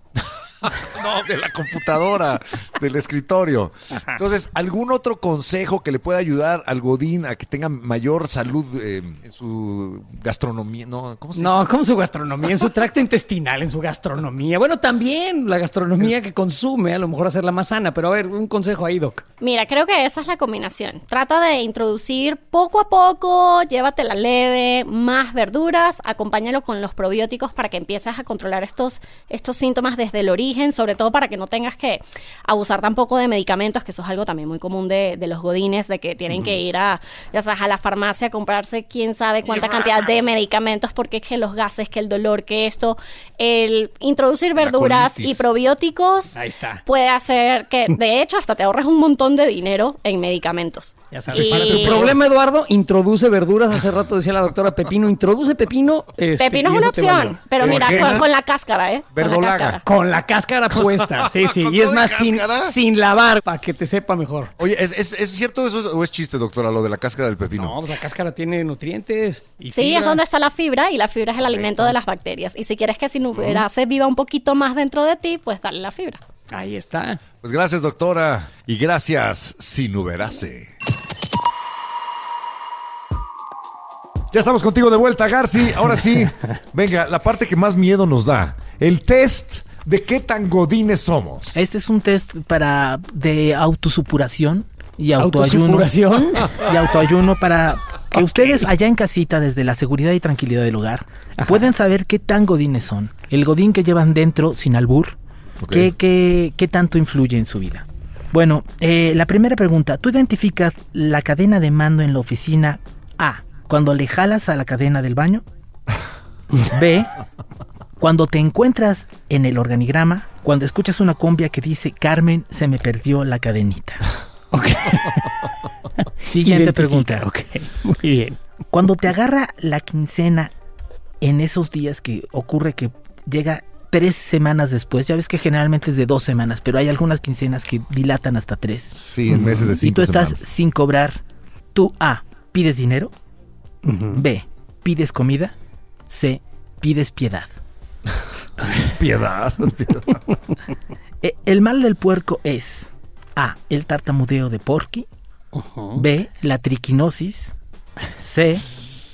No, de la computadora, del escritorio. Entonces, ¿algún otro consejo que le pueda ayudar al Godín a que tenga mayor salud eh, en su gastronomía? No, ¿cómo se No, dice? como su gastronomía, en su tracto intestinal, en su gastronomía. Bueno, también la gastronomía que consume, a lo mejor hacerla más sana. Pero a ver, un consejo ahí, Doc. Mira, creo que esa es la combinación. Trata de introducir poco a poco, llévatela leve, más verduras, acompáñalo con los probióticos para que empieces a controlar estos, estos síntomas desde el origen, sobre todo para que no tengas que abusar tampoco de medicamentos, que eso es algo también muy común de, de los godines, de que tienen que ir a, ya sabes, a la farmacia a comprarse quién sabe cuánta cantidad de medicamentos, porque es que los gases, que el dolor, que esto, el introducir verduras y probióticos Ahí está. puede hacer que, de hecho, hasta te ahorres un montón de dinero en medicamentos. Ya sabes. Y- Para tu problema, Eduardo, introduce verduras. Hace rato decía la doctora Pepino, introduce pepino. este, Pepino es una opción, pero mira, con, con la cáscara, ¿eh? Con la Verdolaga. cáscara. Con la cáscara puesta. Sí, sí. ¿Con Y es más, sin, cáscara? sin lavar, para que te sepa mejor. Oye, ¿es, es, es cierto eso es- o es chiste, doctora, lo de la cáscara del pepino? No, pues la cáscara tiene nutrientes. Y Sí, fibra. es donde está la fibra y la fibra es el alimento de las bacterias. Y si quieres que sinuberase viva un poquito más dentro de ti, pues dale la fibra. Ahí está. Pues gracias, doctora. Y gracias, Sinuberase. Ya estamos contigo de vuelta, Garci. Ahora sí, venga, la parte que más miedo nos da. El test de qué tan godines somos. Este es un test para de autosupuración y autoayuno. Autosupuración. y autoayuno para que ustedes allá en casita, desde la seguridad y tranquilidad del hogar, pueden saber qué tan godines son. El godín que llevan dentro, sin albur, Ok. qué, qué- qué tanto influye en su vida. Bueno, eh, la primera pregunta, ¿tú identificas la cadena de mando en la oficina A cuando le jalas a la cadena del baño? B, cuando te encuentras en el organigrama, cuando escuchas una cumbia que dice Carmen, se me perdió la cadenita. Ok. Siguiente Identifica, pregunta. Ok, muy bien. Cuando te agarra la quincena en esos días que ocurre que llega tres semanas después, ya ves que generalmente es de dos semanas, pero hay algunas quincenas que dilatan hasta tres. Sí, en meses de Y cinco tú estás semanas. sin cobrar, tú A, pides dinero, B, pides comida, C, pides piedad. Piedad. E- el mal del puerco es A, el tartamudeo de porqui, B, la triquinosis, C,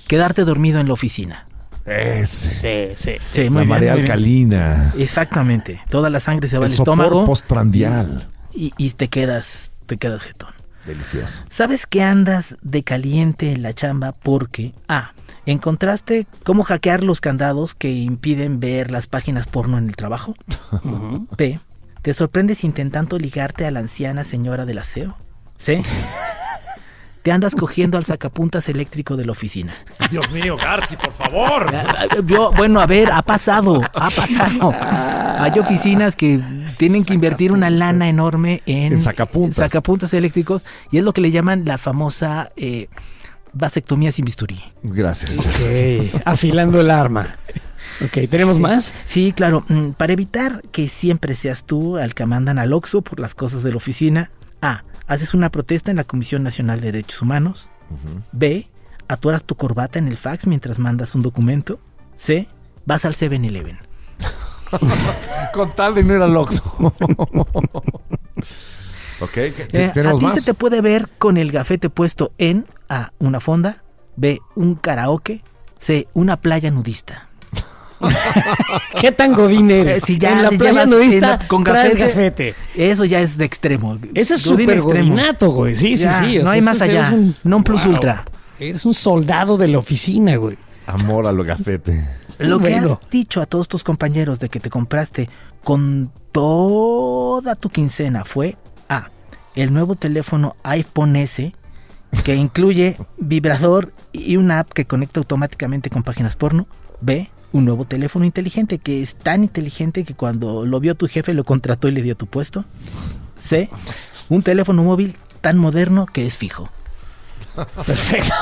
quedarte dormido en la oficina. Ese. Sí, sí. Sí, La muy marea muy bien. alcalina. Exactamente. Toda la sangre se va El al estómago postprandial. y, y te quedas, te quedas jetón. Delicioso. ¿Sabes que andas de caliente en la chamba porque A. ¿Encontraste cómo hackear los candados que impiden ver las páginas porno en el trabajo? B. ¿Te sorprendes intentando ligarte a la anciana señora del aseo? C. Te andas cogiendo al sacapuntas eléctrico de la oficina. Dios mío, Garci, por favor. Yo, bueno, a ver, ha pasado, ha pasado. Hay oficinas que tienen que invertir una lana enorme en, En sacapuntas. sacapuntas eléctricos y es lo que le llaman la famosa eh, vasectomía sin bisturí. Gracias. Ok, afilando el arma. Ok, ¿tenemos más? Sí, claro. mm, Para evitar que siempre seas tú al que mandan al Oxxo por las cosas de la oficina, A. Haces una protesta en la Comisión Nacional de Derechos Humanos. B. Atoras tu corbata en el fax mientras mandas un documento. C. vas al 7-Eleven. Con tal de no ir al Oxxo. ok, ¿qué- Eh, a ¿tenemos ti más? se te puede ver con el gafete puesto en A. Una fonda. B. Un karaoke. C. Una playa nudista. ¿Qué tan godín eres? Eh, si ya en la playa nudista la- con traes gafete. Eso ya es de extremo. Ese es Godín súper extremo. godinato, güey. Sí, Ya, sí, sí. no hay más allá. eres un- Non plus Wow. ultra. Eres un soldado de la oficina, güey. Amor a lo gafete. Lo que Bueno. has dicho a todos tus compañeros de que te compraste con toda tu quincena fue A. El nuevo teléfono iPhone S que incluye vibrador y una app que conecta automáticamente con páginas porno. B. Un nuevo teléfono inteligente que es tan inteligente que cuando lo vio tu jefe lo contrató y le dio tu puesto. C. Un teléfono móvil tan moderno que es fijo. Perfecto.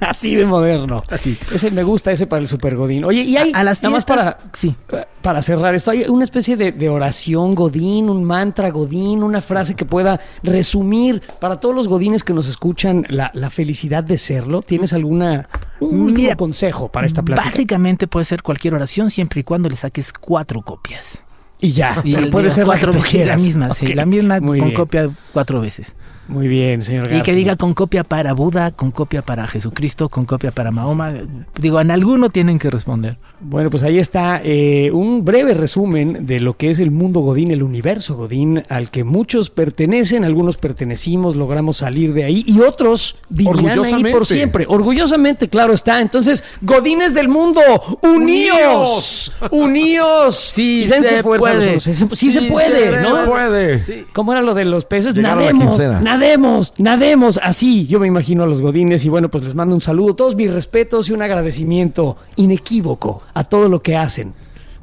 Así de moderno. Así. Ese me gusta, ese para el super godín. Oye, y hay, a, a las nada más para, Sí. para cerrar esto, hay una especie de, de oración godín, un mantra godín, una frase que pueda resumir para todos los godines que nos escuchan la, la felicidad de serlo. ¿Tienes alguna un último Mira, consejo para esta plática? Básicamente puede ser cualquier oración siempre y cuando le saques cuatro copias. y ya, Y pero puede de ser la que cuatro tú veces, quieras. la misma, sí, la misma muy con bien. copia cuatro veces. Muy bien, señor Y que diga con copia para Buda, con copia para Jesucristo, con copia para Mahoma. Digo, en alguno tienen que responder. Bueno, pues ahí está eh, un breve resumen de lo que es el mundo Godín, el universo Godín, al que muchos pertenecen, algunos pertenecimos, logramos salir de ahí y otros vivirán ahí Orgullosamente. por siempre. Orgullosamente, claro está. Entonces, Godines del mundo, uníos, uníos. Sí se fuerza a los puede. Sí, se- se puede, se ¿no? puede. ¿Cómo era lo de los peces? Llegaron a la nademos, quincena. Nademos, nademos. Así yo me imagino a los godines y bueno, pues les mando un saludo, todos mis respetos y un agradecimiento inequívoco a todo lo que hacen.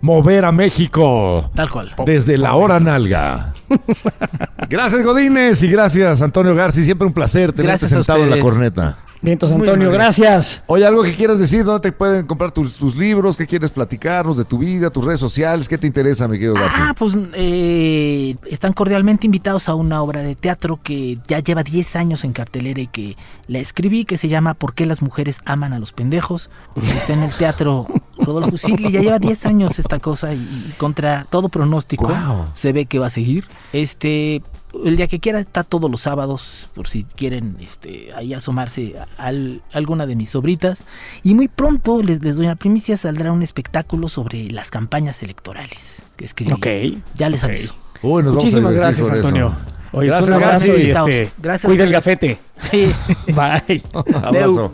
Mover a México. Tal cual. Desde la hora nalga. gracias, Godínez, y gracias, Antonio Garci. Siempre un placer tenerte Gracias sentado en la corneta. Vientos, Antonio, gracias. Oye, algo que quieras decir, ¿dónde te pueden comprar tus, tus libros? ¿Qué quieres platicarnos de tu vida, tus redes sociales? ¿Qué te interesa, mi querido Garci? Ah, pues eh, están cordialmente invitados a una obra de teatro que ya lleva 10 años en cartelera y que la escribí, que se llama ¿Por qué las mujeres aman a los pendejos? Está en el teatro Rodolfo Sigli, ya lleva 10 años esta cosa y, y contra todo pronóstico se ve que va a seguir. Este, el día que quiera está todos los sábados, por si quieren este, ahí asomarse a, al- alguna de mis sobritas. Y muy pronto, les, les doy una primicia, saldrá un espectáculo sobre las campañas electorales que escribí. Ok, Ya les aviso. Uy, nos Muchísimas vamos a divertir gracias. Antonio. Oye, Gracias, un este, Gracias. cuida el gafete. Sí. Bye. Abrazo.